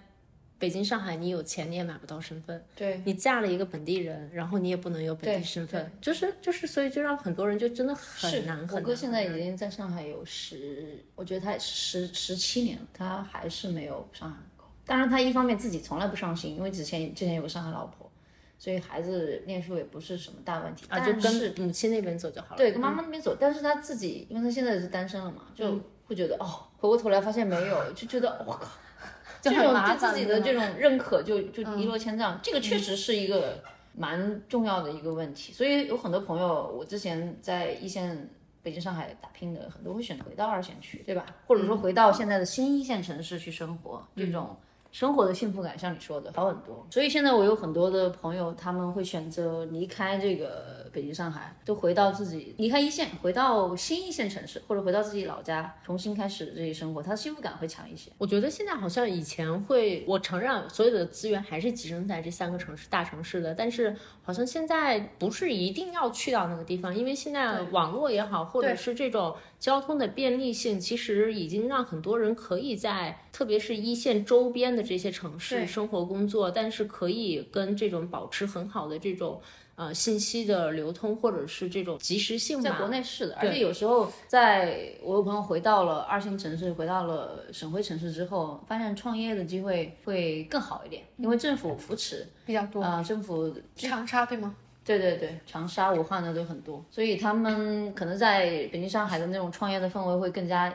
[SPEAKER 3] 北京、上海，你有钱你也买不到身份。
[SPEAKER 1] 对，
[SPEAKER 3] 你嫁了一个本地人，然后你也不能有本地身份，就是就是，所以就让很多人就真的很难。
[SPEAKER 1] 我哥现在已经在上海有十，我觉得他十十七年了，他还是没有上海口。当然，他一方面自己从来不上心，因为之前之前有个上海老婆。所以孩子念书也不是什么大问题，
[SPEAKER 3] 啊，就跟母亲那边走就好了。
[SPEAKER 1] 对，跟妈妈那边走。但是他自己，因为他现在是单身了嘛，就会觉得哦，回过头来发现没有，就觉得我靠，这种对自己的这种认可就就一落千丈。这个确实是一个蛮重要的一个问题。所以有很多朋友，我之前在一线北京、上海打拼的，很多会选择回到二线去，对吧？或者说回到现在的新一线城市去生活，这种。生活的幸福感，像你说的，好很多。所以现在我有很多的朋友，他们会选择离开这个北京、上海，都回到自己离开一线，回到新一线城市，或者回到自己老家，重新开始这些生活，他的幸福感会强一些。
[SPEAKER 3] 我觉得现在好像以前会，我承认所有的资源还是集中在这三个城市、大城市的，但是好像现在不是一定要去到那个地方，因为现在网络也好，或者是这种。交通的便利性其实已经让很多人可以在，特别是一线周边的这些城市生活工作，但是可以跟这种保持很好的这种呃信息的流通，或者是这种及时性。
[SPEAKER 1] 在国内是的，而且有时候在我有朋友回到了二线城市，回到了省会城市之后，发现创业的机会会更好一点，因为政府扶持
[SPEAKER 2] 比较多
[SPEAKER 1] 啊，政府
[SPEAKER 2] 长沙对吗？
[SPEAKER 1] 对对对，长沙、武汉的都很多，所以他们可能在北京、上海的那种创业的氛围会更加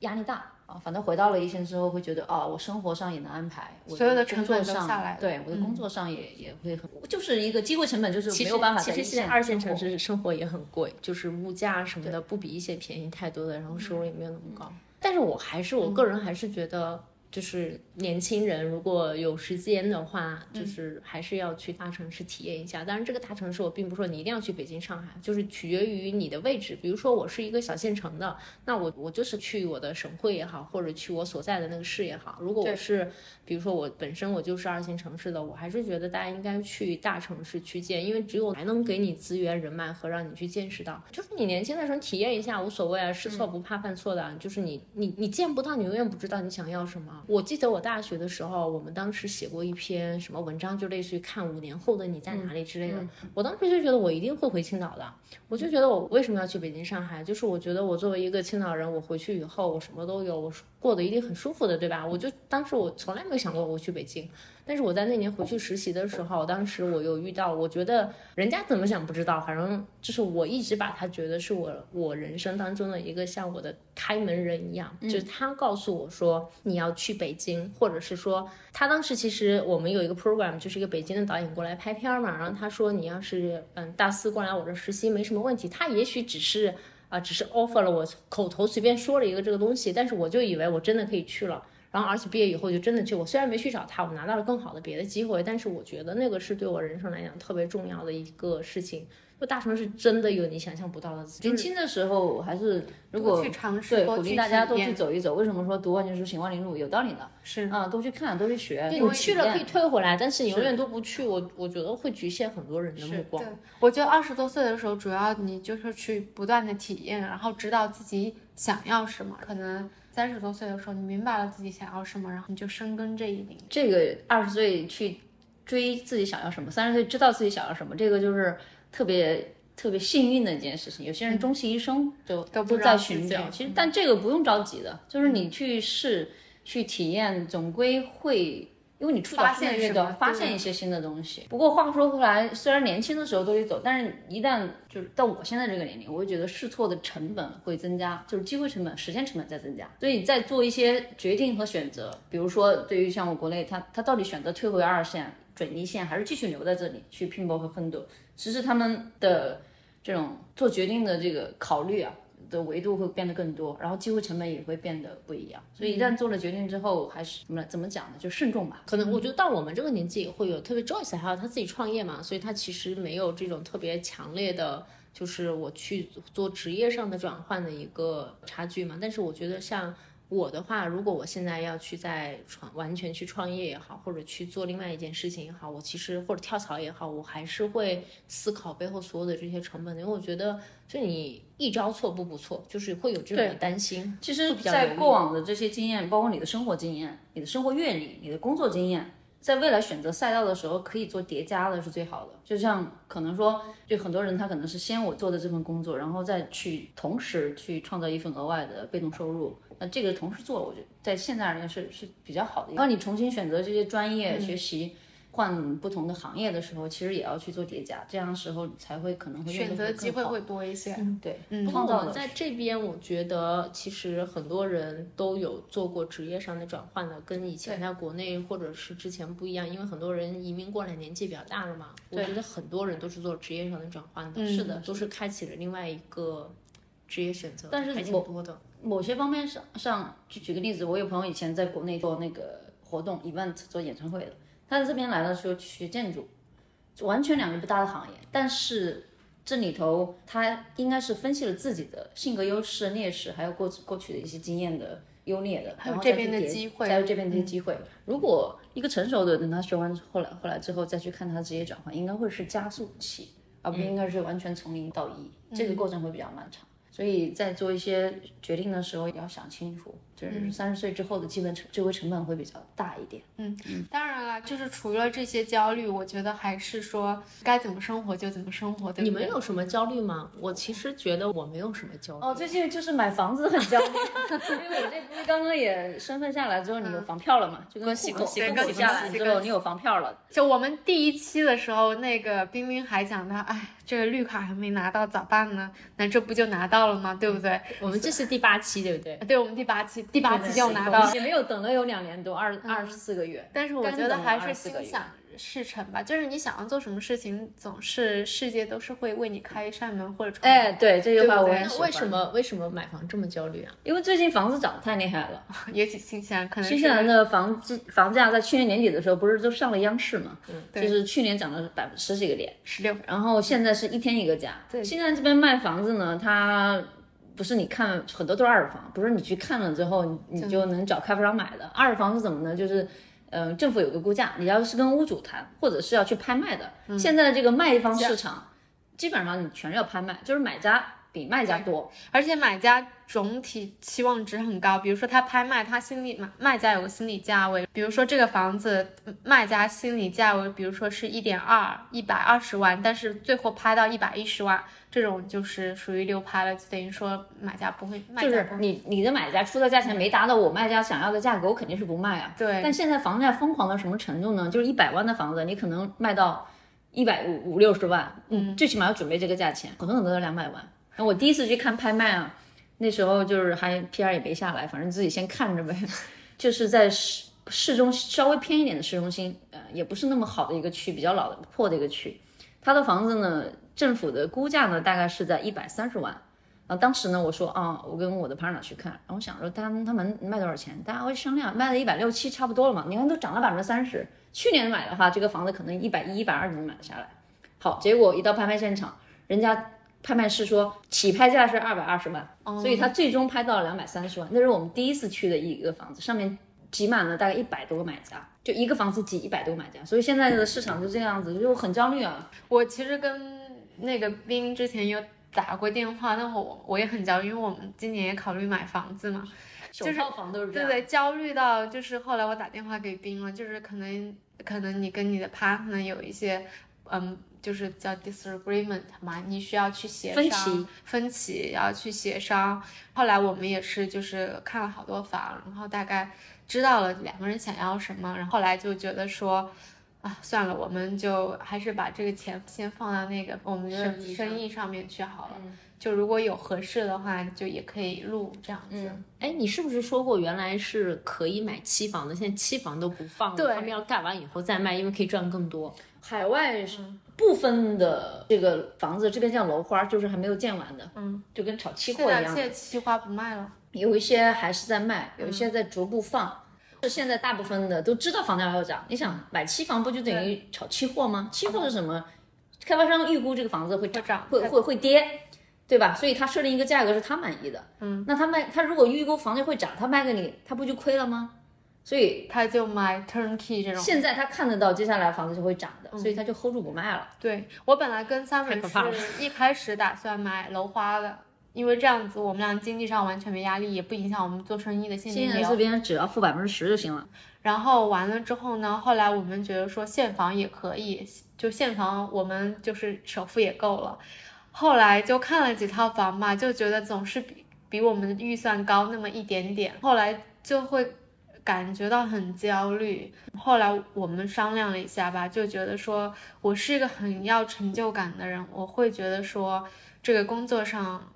[SPEAKER 1] 压力大啊。反正回到了一线之后，会觉得啊，我生活上也能安排，我
[SPEAKER 2] 所有的
[SPEAKER 1] 工作上
[SPEAKER 2] 都下来
[SPEAKER 1] 对我的工作上也、也会很，就是一个机会成本，就是没有办法
[SPEAKER 3] 其
[SPEAKER 1] 在一
[SPEAKER 3] 实现在二线城市生活也很贵，就是物价什么的不比一线便宜太多的，然后收入也没有那么高。但是我还是我个人还是觉得。就是年轻人如果有时间的话，就是还是要去大城市体验一下。当然，这个大城市我并不说你一定要去北京、上海，就是取决于你的位置。比如说我是一个小县城的，那我我就是去我的省会也好，或者去我所在的那个市也好。如果我是比如说我本身我就是二线城市的，我还是觉得大家应该去大城市去见，因为只有才能给你资源、人脉和让你去见识到。就是你年轻的时候体验一下无所谓啊，试错不怕犯错的。就是你你你见不到，你永远不知道你想要什么。我记得我大学的时候，我们当时写过一篇什么文章，就类似于看五年后的你在哪里之类的。我当时就觉得我一定会回青岛的，我就觉得我为什么要去北京、上海？就是我觉得我作为一个青岛人，我回去以后我什么都有，我过得一定很舒服的，对吧？我就当时我从来没有想过我去北京。但是我在那年回去实习的时候，当时我有遇到，我觉得人家怎么想不知道，反正就是我一直把他觉得是我我人生当中的一个像我的开门人一样，就是他告诉我说你要去北京，或者是说他当时其实我们有一个 program，就是一个北京的导演过来拍片嘛，然后他说你要是嗯大四过来我这实习没什么问题，他也许只是啊只是 offer 了我口头随便说了一个这个东西，但是我就以为我真的可以去了。然后，而且毕业以后就真的去。我虽然没去找他，我拿到了更好的别的机会，但是我觉得那个是对我人生来讲特别重要的一个事情。就大城市真的有你想象不到的。
[SPEAKER 1] 年轻的时候还是如果
[SPEAKER 2] 去尝试，
[SPEAKER 1] 对鼓励大家多去走一走。为什么说读万卷书行万里路？有道理的。
[SPEAKER 2] 是
[SPEAKER 1] 啊，多去看，多去学。
[SPEAKER 3] 对你去了可以退回来，但是你永远都不去，我我觉得会局限很多人的目光
[SPEAKER 2] 对。，我觉得二十多岁的时候，主要你就是去不断的体验，然后知道自己想要什么。可能三十多岁的时候，你明白了自己想要什么，然后你就深耕这一领域。
[SPEAKER 1] 这个二十岁去追自己想要什么，三十岁知道自己想要什么，这个就是特别特别幸运的一件事情。有些人终其一生就
[SPEAKER 2] 都
[SPEAKER 1] 在。寻找其实，但这个不用着急的，就是你去试、去体验，总归会。因为你触角
[SPEAKER 2] 发
[SPEAKER 1] 越来越多
[SPEAKER 2] 现什么，对
[SPEAKER 1] 发现一些新的东西。不过话说回来，虽然年轻的时候都得走，但是一旦就是到我现在这个年龄，我会觉得试错的成本会增加，就是机会成本、时间成本在增加。所以在做一些决定和选择，比如说对于像我国内，他他到底选择退回二线、准一线，还是继续留在这里去拼搏和奋斗，其实他们的这种做决定的这个考虑啊。的维度会变得更多，然后机会成本也会变得不一样。所以一旦做了决定之后，还是怎么怎么讲呢？就慎重吧。
[SPEAKER 3] 可能我觉得到我们这个年纪也会有，特别 Joyce 还有他自己创业嘛，所以他其实没有这种特别强烈的，就是我去做职业上的转换的一个差距嘛。但是我觉得像我的话，如果我现在要去在创完全去创业也好，或者去做另外一件事情也好，我其实或者跳槽也好，我还是会思考背后所有的这些成本的，因为我觉得就你一招错步步错，就是会有这种担心。
[SPEAKER 1] 其实，在过往的这些经验，包括你的生活经验、你的生活阅历、你的工作经验，在未来选择赛道的时候，可以做叠加的是最好的。就像可能说，就很多人他可能是先我做的这份工作，然后再去同时去创造一份额外的被动收入。那这个同时做，我觉得在现在而言是是比较好的。当你重新选择这些专业学习。换不同的行业的时候，其实也要去做叠加，这样的时候才会可能会
[SPEAKER 2] 选择机会会多一些。
[SPEAKER 1] 对，
[SPEAKER 3] 不过
[SPEAKER 1] 创造
[SPEAKER 3] 我们在这边，我觉得其实很多人都有做过职业上的转换的，跟以前在国内或者是之前不一样，因为很多人移民过来年纪比较大了嘛。我觉得很多人都是做职业上的转换的，
[SPEAKER 1] 是的
[SPEAKER 3] 都是开启了另外一个职业选择，
[SPEAKER 1] 但是
[SPEAKER 3] 还挺多的。
[SPEAKER 1] 某些方面上上，就举个例子，我有朋友以前在国内做那个活动 event 做演唱会的，他在这边来的时候学建筑，完全两个不搭的行业，但是这里头他应该是分析了自己的性格优势、劣势，还有过过去的一些经验的优劣的，
[SPEAKER 2] 还有这边的机会嗯
[SPEAKER 1] 还有这边的一些机会。如果一个成熟的等他学完后来后来之后再去看他的职业转换，应该会是加速期，而不应该是完全从零到一，这个过程会比较漫长。所以在做一些决定的时候，也要想清楚，就是三十岁之后的基本成智慧成本会比较大一点。
[SPEAKER 2] 嗯嗯当然了，就是除了这些焦虑，我觉得还是说该怎么生活就怎么生活，对
[SPEAKER 3] 你？们有什么焦虑吗？我其实觉得我没有什么焦虑。
[SPEAKER 1] 哦，最近就是买房子很焦虑，[laughs] 因为我这不是刚刚也身份下来之后，你有房票了嘛？就跟户口
[SPEAKER 2] 恭喜恭喜
[SPEAKER 1] 下来之后，你有房票了。
[SPEAKER 2] 就我们第一期的时候，那个冰冰还讲到，哎，这个绿卡还没拿到咋办呢？那这不就拿到了吗？对不对？
[SPEAKER 3] 我们这是第八期，对不对？
[SPEAKER 2] 对我们第八期，第八期就拿到。
[SPEAKER 1] 也没有等了有两年多，二二十四个月。
[SPEAKER 2] 但是我觉得还是
[SPEAKER 1] 24个月
[SPEAKER 2] 心想事成吧，就是你想要做什么事情，总是世界都是会为你开一扇门或者窗。
[SPEAKER 1] 哎，，对这句话我也喜欢
[SPEAKER 3] 为什？么为什么买房这么焦虑啊？
[SPEAKER 1] 因为最近房子涨得太厉害了。
[SPEAKER 2] 也挺新西兰，可能
[SPEAKER 1] 新西兰的房子房价在去年年底的时候不是都上了央视嘛？
[SPEAKER 2] 嗯对
[SPEAKER 1] 就是去年涨了百分之十几个点，
[SPEAKER 2] 十六，
[SPEAKER 1] 然后现在是一天一个价。
[SPEAKER 2] 对
[SPEAKER 1] 新西兰这边卖房子呢，它不是你看很多都是二手房，不是你去看了之后你你就能找开发商买的。二手房是怎么呢？就是。嗯，政府有个估价，你要是跟屋主谈，或者是要去拍卖的。
[SPEAKER 2] 嗯
[SPEAKER 1] 现在这个卖方市场，基本上你全是要拍卖，就是买家比卖家多。
[SPEAKER 2] 而且买家总体期望值很高，比如说他拍卖，他心里卖卖家有个心理价位，比如说这个房子嗯卖家心理价位，比如说是一点二一百二十万，但是最后拍到一百一十万，这种就是属于流拍了，就等于说买家不会，卖
[SPEAKER 1] 就是。你你的买家出的价钱没达到我卖家想要的价格，我肯定是不卖啊。
[SPEAKER 2] 对
[SPEAKER 1] 但现在房价疯狂到什么程度呢？就是一百万的房子，你可能卖到一百五五六十万，嗯，最起码要准备这个价钱，可能很多都两百万。那我第一次去看拍卖啊，那时候就是还 PR 也没下来，反正自己先看着呗，[laughs] 就是在市市中稍微偏一点的市中心，呃，也不是那么好的一个区，比较老的破的一个区。他的房子呢，政府的估价呢大概是在一百三十万。然后当时呢，我说啊，我跟我的 partner 去看，然后我想说他他们卖多少钱，大家会商量，卖了一百六七差不多了嘛，你看都涨了百分之三十。去年买的话，这个房子可能一百一、一百二就能买得下来。好，结果一到拍卖现场，人家拍卖师说起拍价是二百二十万，所以他最终拍到了两百三十万。那是我们第一次去的一个房子，上面挤满了大概一百多个买家，就一个房子挤一百多个买家，所以现在的市场就这个样子，就很焦虑啊。
[SPEAKER 2] 我其实跟那个冰之前有打过电话，那会我我也很焦虑，因为我们今年也考虑买房子嘛，
[SPEAKER 1] 首套房都是这样。
[SPEAKER 2] 对对，焦虑到就是后来我打电话给冰了，就是可能可能你跟你的 partner 有一些嗯，就是叫 disagreement 嘛，你需要去协商
[SPEAKER 1] 分歧，
[SPEAKER 2] 分歧要去协商。后来我们也是就是看了好多房，然后大概知道了两个人想要什么，然后后来就觉得说。啊，算了，我们就还是把这个钱先放到那个我们的
[SPEAKER 1] 生意上
[SPEAKER 2] 面去好了。就如果有合适的话，就也可以录这样子。
[SPEAKER 3] 哎，你是不是说过原来是可以买期房的，现在期房都不放了，他们要盖完以后再卖，因为可以赚更多。
[SPEAKER 1] 海外是部分的这个房子，这边像楼花，就是还没有建完的，嗯，就跟炒期货一样现。
[SPEAKER 2] 在期花不卖了。
[SPEAKER 1] 有一些还是在卖，有一些在逐步放。是现在大部分的都知道房价要涨，你想买期房不就等于炒期货吗？期货是什么？开发商预估这个房子会涨，
[SPEAKER 2] 涨
[SPEAKER 1] 会会会跌，对吧？所以他设定一个价格是他满意的。嗯，那他卖他如果预估房价会涨，他卖给你，他不就亏了吗？所以
[SPEAKER 2] 他就买 turnkey 这种。
[SPEAKER 1] 现在他看得到接下来房子就会涨的，所以他就 hold 住不卖了。
[SPEAKER 2] 对我本来跟
[SPEAKER 3] 怕了
[SPEAKER 2] 是一开始打算买楼花的，因为这样子我们俩经济上完全没压力，也不影响我们做生意的现金流
[SPEAKER 1] 现在这。边只要付百分之十就行了。
[SPEAKER 2] 然后完了之后呢，后来我们觉得说现房也可以，就现房我们就是首付也够了。后来就看了几套房嘛，就觉得总是比比我们的预算高那么一点点，后来就会感觉到很焦虑。后来我们商量了一下吧，就觉得说我是一个很要成就感的人，我会觉得说这个工作上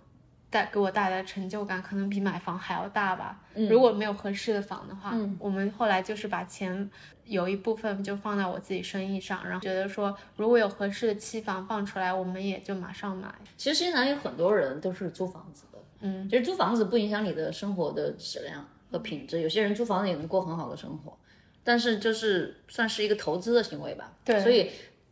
[SPEAKER 2] 带给我带来的成就感可能比买房还要大吧。如果没有合适的房的话，我们后来就是把钱有一部分就放在我自己生意上，然后觉得说如果有合适的期房放出来，我们也就马上买。
[SPEAKER 1] 其实新西兰有很多人都是租房子的，嗯，其实租房子不影响你的生活的质量和品质，有些人租房子也能过很好的生活，但是就是算是一个投资的行为吧，
[SPEAKER 2] 对
[SPEAKER 1] 所以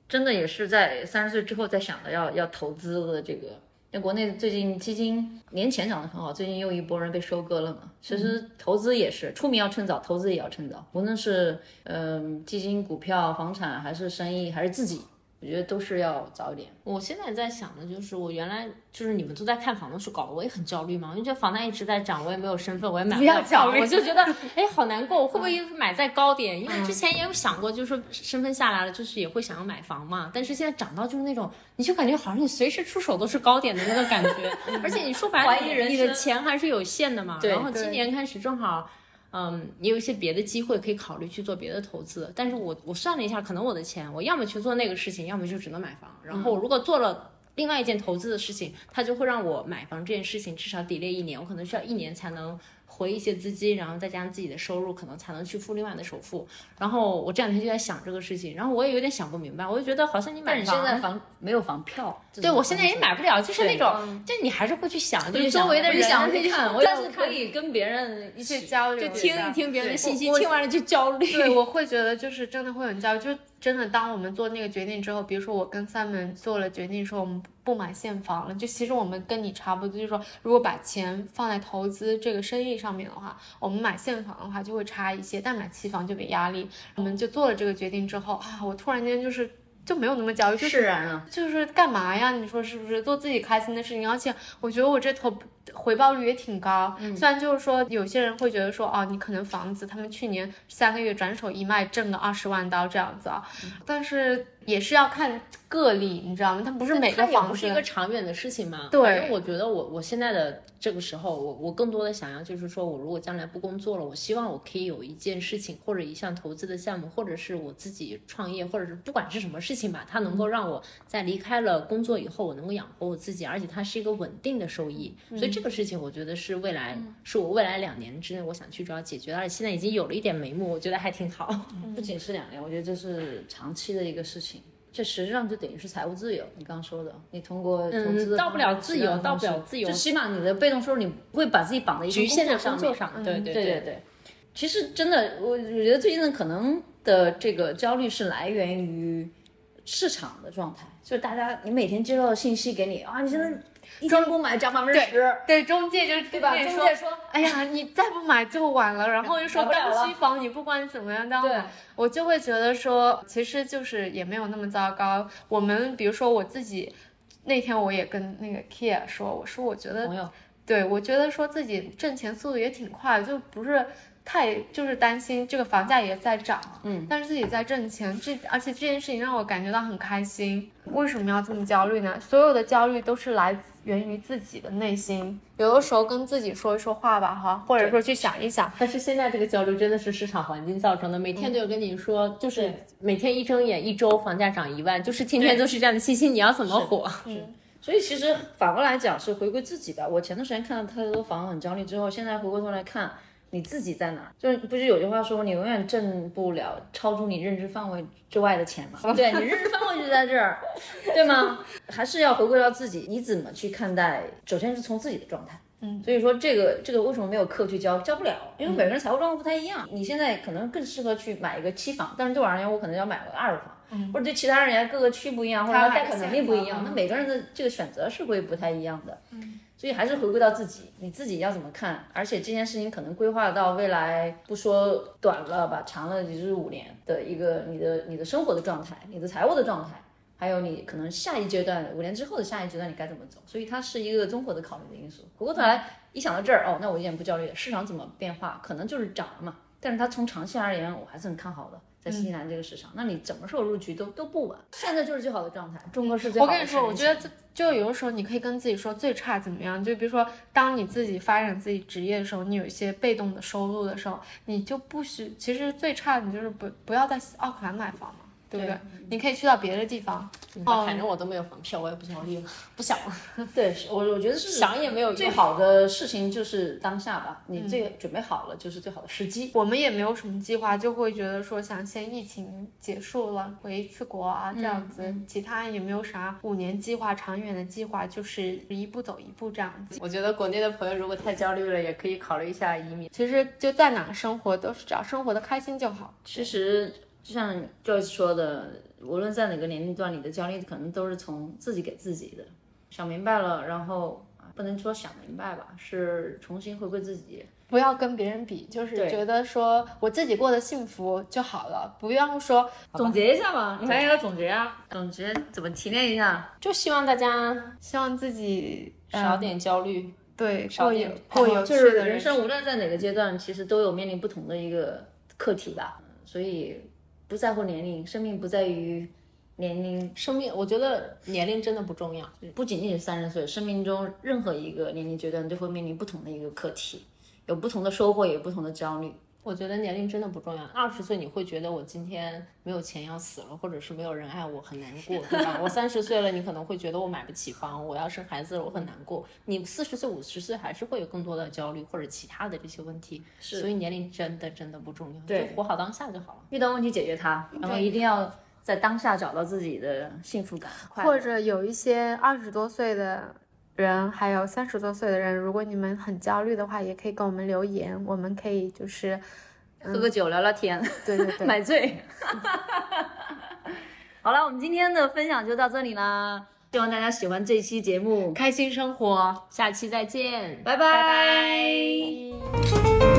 [SPEAKER 1] 真的也是在三十岁之后在想着要要投资的这个。那国内最近基金年前涨得很好，最近又一波人被收割了嘛。其实投资也是出名要趁早，投资也要趁早，无论是嗯、基金、股票、房产，还是生意，还是自己，我觉得都是要早一点。
[SPEAKER 3] 我现在在想的就是，我原来就是你们都在看房的时候搞得我也很焦虑嘛，因为觉得房贷一直在涨，我也没有身份，我也买不了房我就觉得 [laughs] 哎好难过，我会不会买在高点？因为之前也有想过，就是说身份下来了，就是也会想要买房嘛，但是现在涨到就是那种，你就感觉好像你随时出手都是高点的那个感觉，[laughs] 而且你说白了，你的钱还是有限的嘛。
[SPEAKER 1] 对
[SPEAKER 3] 然后今年开始正好。嗯，也有一些别的机会可以考虑去做别的投资，但是我我算了一下，可能我的钱，我要么去做那个事情，要么就只能买房。然后如果做了另外一件投资的事情，它就会让我买房这件事情至少 delay 一年，我可能需要一年才能回一些资金，然后再加上自己的收入，可能才能去付另外的首付。然后我这两天就在想这个事情，然后我也有点想不明白，我就觉得好像你买
[SPEAKER 1] 但你现在房没有房票，
[SPEAKER 3] 对我现在也买不了，就是那种，就你还是会去想，就
[SPEAKER 1] 就是是
[SPEAKER 3] 周围的人
[SPEAKER 1] 会想去看，我
[SPEAKER 3] 但是
[SPEAKER 1] 可以跟别人 [laughs] 一起
[SPEAKER 2] 交流
[SPEAKER 3] 就听
[SPEAKER 2] 一
[SPEAKER 3] 听别人的信息，听完了就焦虑。
[SPEAKER 2] 对，我 [laughs] 会觉得就是真的会很焦虑，就真的当我们做那个决定之后，比如说我跟三门做了决定说我们不买现房了，就其实我们跟你差不多，就是说如果把钱放在投资这个生意上面的话，我们买现房的话就会差一些，但买期房就没压力。我们就做了这个决定之后啊，我突然间就是就没有那么焦虑，就是
[SPEAKER 1] 释然了。
[SPEAKER 2] 就是干嘛呀？你说是不是做自己开心的事情？而且我觉得我这投回报率也挺高。嗯虽然就是说有些人会觉得说，哦，你可能房子他们去年三个月转手一卖挣个二十万刀这样子啊，但是也是要看个例，你知道吗？它不是每个
[SPEAKER 3] 它也
[SPEAKER 2] 房子
[SPEAKER 3] 不是一个长远的事情嘛。
[SPEAKER 2] 对
[SPEAKER 3] 反正我觉得我我现在的这个时候，我我更多的想要就是说，我如果将来不工作了，我希望我可以有一件事情或者一项投资的项目，或者是我自己创业，或者是不管是什么事情吧，它能够让我在离开了工作以后，我能够养活我自己，而且它是一个稳定的收益。所以这个事情，我觉得是未来，是我未来两年之内我想去主要解决，而且现在已经有了一点眉目，我觉得还挺好。
[SPEAKER 1] 不仅是两年，我觉得这是长期的一个事情。这实际上就等于是财务自由。你刚刚说的，你通过投资
[SPEAKER 3] 到不了自由到不了自由
[SPEAKER 1] 就起码你的被动收入，你不会把自己绑在一个
[SPEAKER 3] 局限在
[SPEAKER 1] 工
[SPEAKER 3] 工作
[SPEAKER 1] 上面。
[SPEAKER 3] 上，对对
[SPEAKER 1] 对对对，其实真的，我我觉得最近的可能的这个焦虑是来源于市场的状态，就是大家你每天接到的信息给你啊，你现在一天不买涨百分之十，
[SPEAKER 2] 对中介就是对
[SPEAKER 1] 吧？中介说，
[SPEAKER 2] 哎呀，你再不买就晚了，然后又说刚需房，你不管怎么样都要
[SPEAKER 1] 对
[SPEAKER 2] 买。我就会觉得说，其实就是也没有那么糟糕。我们比如说我自己，那天我也跟那个 Kia 说，我说我觉得，对，我觉得说自己挣钱速度也挺快，就不是太就是担心这个房价也在涨，
[SPEAKER 1] 嗯，
[SPEAKER 2] 但是自己在挣钱，这而且这件事情让我感觉到很开心。为什么要这么焦虑呢？所有的焦虑都是来源于自己的内心，有的时候跟自己说一说话吧，哈，或者说去想一想。
[SPEAKER 3] 但是现在这个焦虑真的是市场环境造成的，每天都有跟你说，就是每天一睁眼一周房价涨一万，就是天天都是这样的信息，你要怎么活？
[SPEAKER 1] 嗯 [laughs] 所以其实反过来讲是回归自己的。我前段时间看到太多房很焦虑之后，现在回过头来看你自己在哪儿，就是不是有句话说你永远挣不了超出你认知范围之外的钱嘛？[laughs] 对你认知范围就在这儿，对吗？还是要回归到自己，你怎么去看待？首先是从自己的状态。嗯，所以说这个这个为什么没有课去教？教不了，因为每个人财务状况不太一样。你现在可能更适合去买一个期房，但是对我而言，我可能要买个二手房。或者对其他人家各个区不一样，或者他贷款能力不一样，那每个人的这个选择是会不太一样的。嗯，所以还是回归到自己，你自己要怎么看？而且这件事情可能规划到未来，不说短了吧，长了也就是五年的一个你的你的生活的状态，你的财务的状态，还有你可能下一阶段五年之后的下一阶段你该怎么走，所以它是一个综合的考虑的因素。回过头来一想到这儿，哦，那我一点不焦虑了，市场怎么变化，可能就是涨了嘛，但是它从长期而言，我还是很看好的。在新西兰这个市场，那你什么时候入局都都不晚，现在就是最好的状态。中国是最好的
[SPEAKER 2] 我跟你说，我觉得就就有的时候你可以跟自己说最差怎么样，就比如说当你自己发展自己职业的时候，你有一些被动的收入的时候，你就不需其实最差你就是不不要在奥克兰买房嘛，对不对？你可以去到别的地方。
[SPEAKER 3] 哦反正我都没有房票，我也不焦虑了，不想了，
[SPEAKER 1] 对，我我觉得是 [laughs]
[SPEAKER 3] 想也没有用
[SPEAKER 1] 最好的事情就是当下吧，你这个准备好了就是最好的时机。
[SPEAKER 2] 我们也没有什么计划，就会觉得说想先疫情结束了回一次国啊，这样子，其他也没有啥五年计划、长远的计划，就是一步走一步这样子。
[SPEAKER 3] 我觉得国内的朋友如果太焦虑了，也可以考虑一下移民。
[SPEAKER 2] 其实就在哪生活都是只要生活的开心就好。
[SPEAKER 1] 其实就像 Joyce 说的，无论在哪个年龄段，你的焦虑可能都是从自己给自己的。想明白了，然后啊不能说想明白吧，是重新回归自己。
[SPEAKER 2] 不要跟别人比，就是觉得说我自己过得幸福就好了，不要说
[SPEAKER 1] 总结一下吧，你还要总结啊？总结怎么提炼一下？
[SPEAKER 3] 就希望大家
[SPEAKER 2] 希望自己
[SPEAKER 3] 少点焦虑，
[SPEAKER 2] 对
[SPEAKER 3] 少点
[SPEAKER 2] 过有趣
[SPEAKER 1] 就是
[SPEAKER 2] 的
[SPEAKER 1] 人生
[SPEAKER 2] 生。
[SPEAKER 1] 无论在哪个阶段，其实都有面临不同的一个课题吧。所以不在乎年龄，生命不在于年龄，
[SPEAKER 3] 生命，我觉得年龄真的不重要。
[SPEAKER 1] 不仅仅是三十岁，生命中任何一个年龄阶段都会面临不同的一个课题，有不同的收获，也有不同的焦虑。
[SPEAKER 3] 我觉得年龄真的不重要。二十岁你会觉得我今天没有钱要死了，或者是没有人爱我很难 [laughs] 过，对吧？我三十岁了，你可能会觉得我买不起房，我要生孩子了，我很难过。你四十岁、五十岁还是会有更多的焦虑或者其他的这些问题。
[SPEAKER 1] 是
[SPEAKER 3] 所以年龄真的真的不重要，
[SPEAKER 1] 对
[SPEAKER 3] 就活好当下就好了。
[SPEAKER 1] 遇到问题解决它，然后一定要在当下找到自己的幸福感，快
[SPEAKER 2] 或者有一些二十多岁的人，还有三十多岁的人，如果你们很焦虑的话，也可以给我们留言，我们可以就是，
[SPEAKER 1] 喝个酒聊聊天，
[SPEAKER 2] 对对 [laughs] 对，
[SPEAKER 1] 买醉。[laughs] 好了，我们今天的分享就到这里啦，希望大家喜欢这期节目，
[SPEAKER 3] 开心生活，下期再见，
[SPEAKER 1] 拜拜
[SPEAKER 2] 拜拜。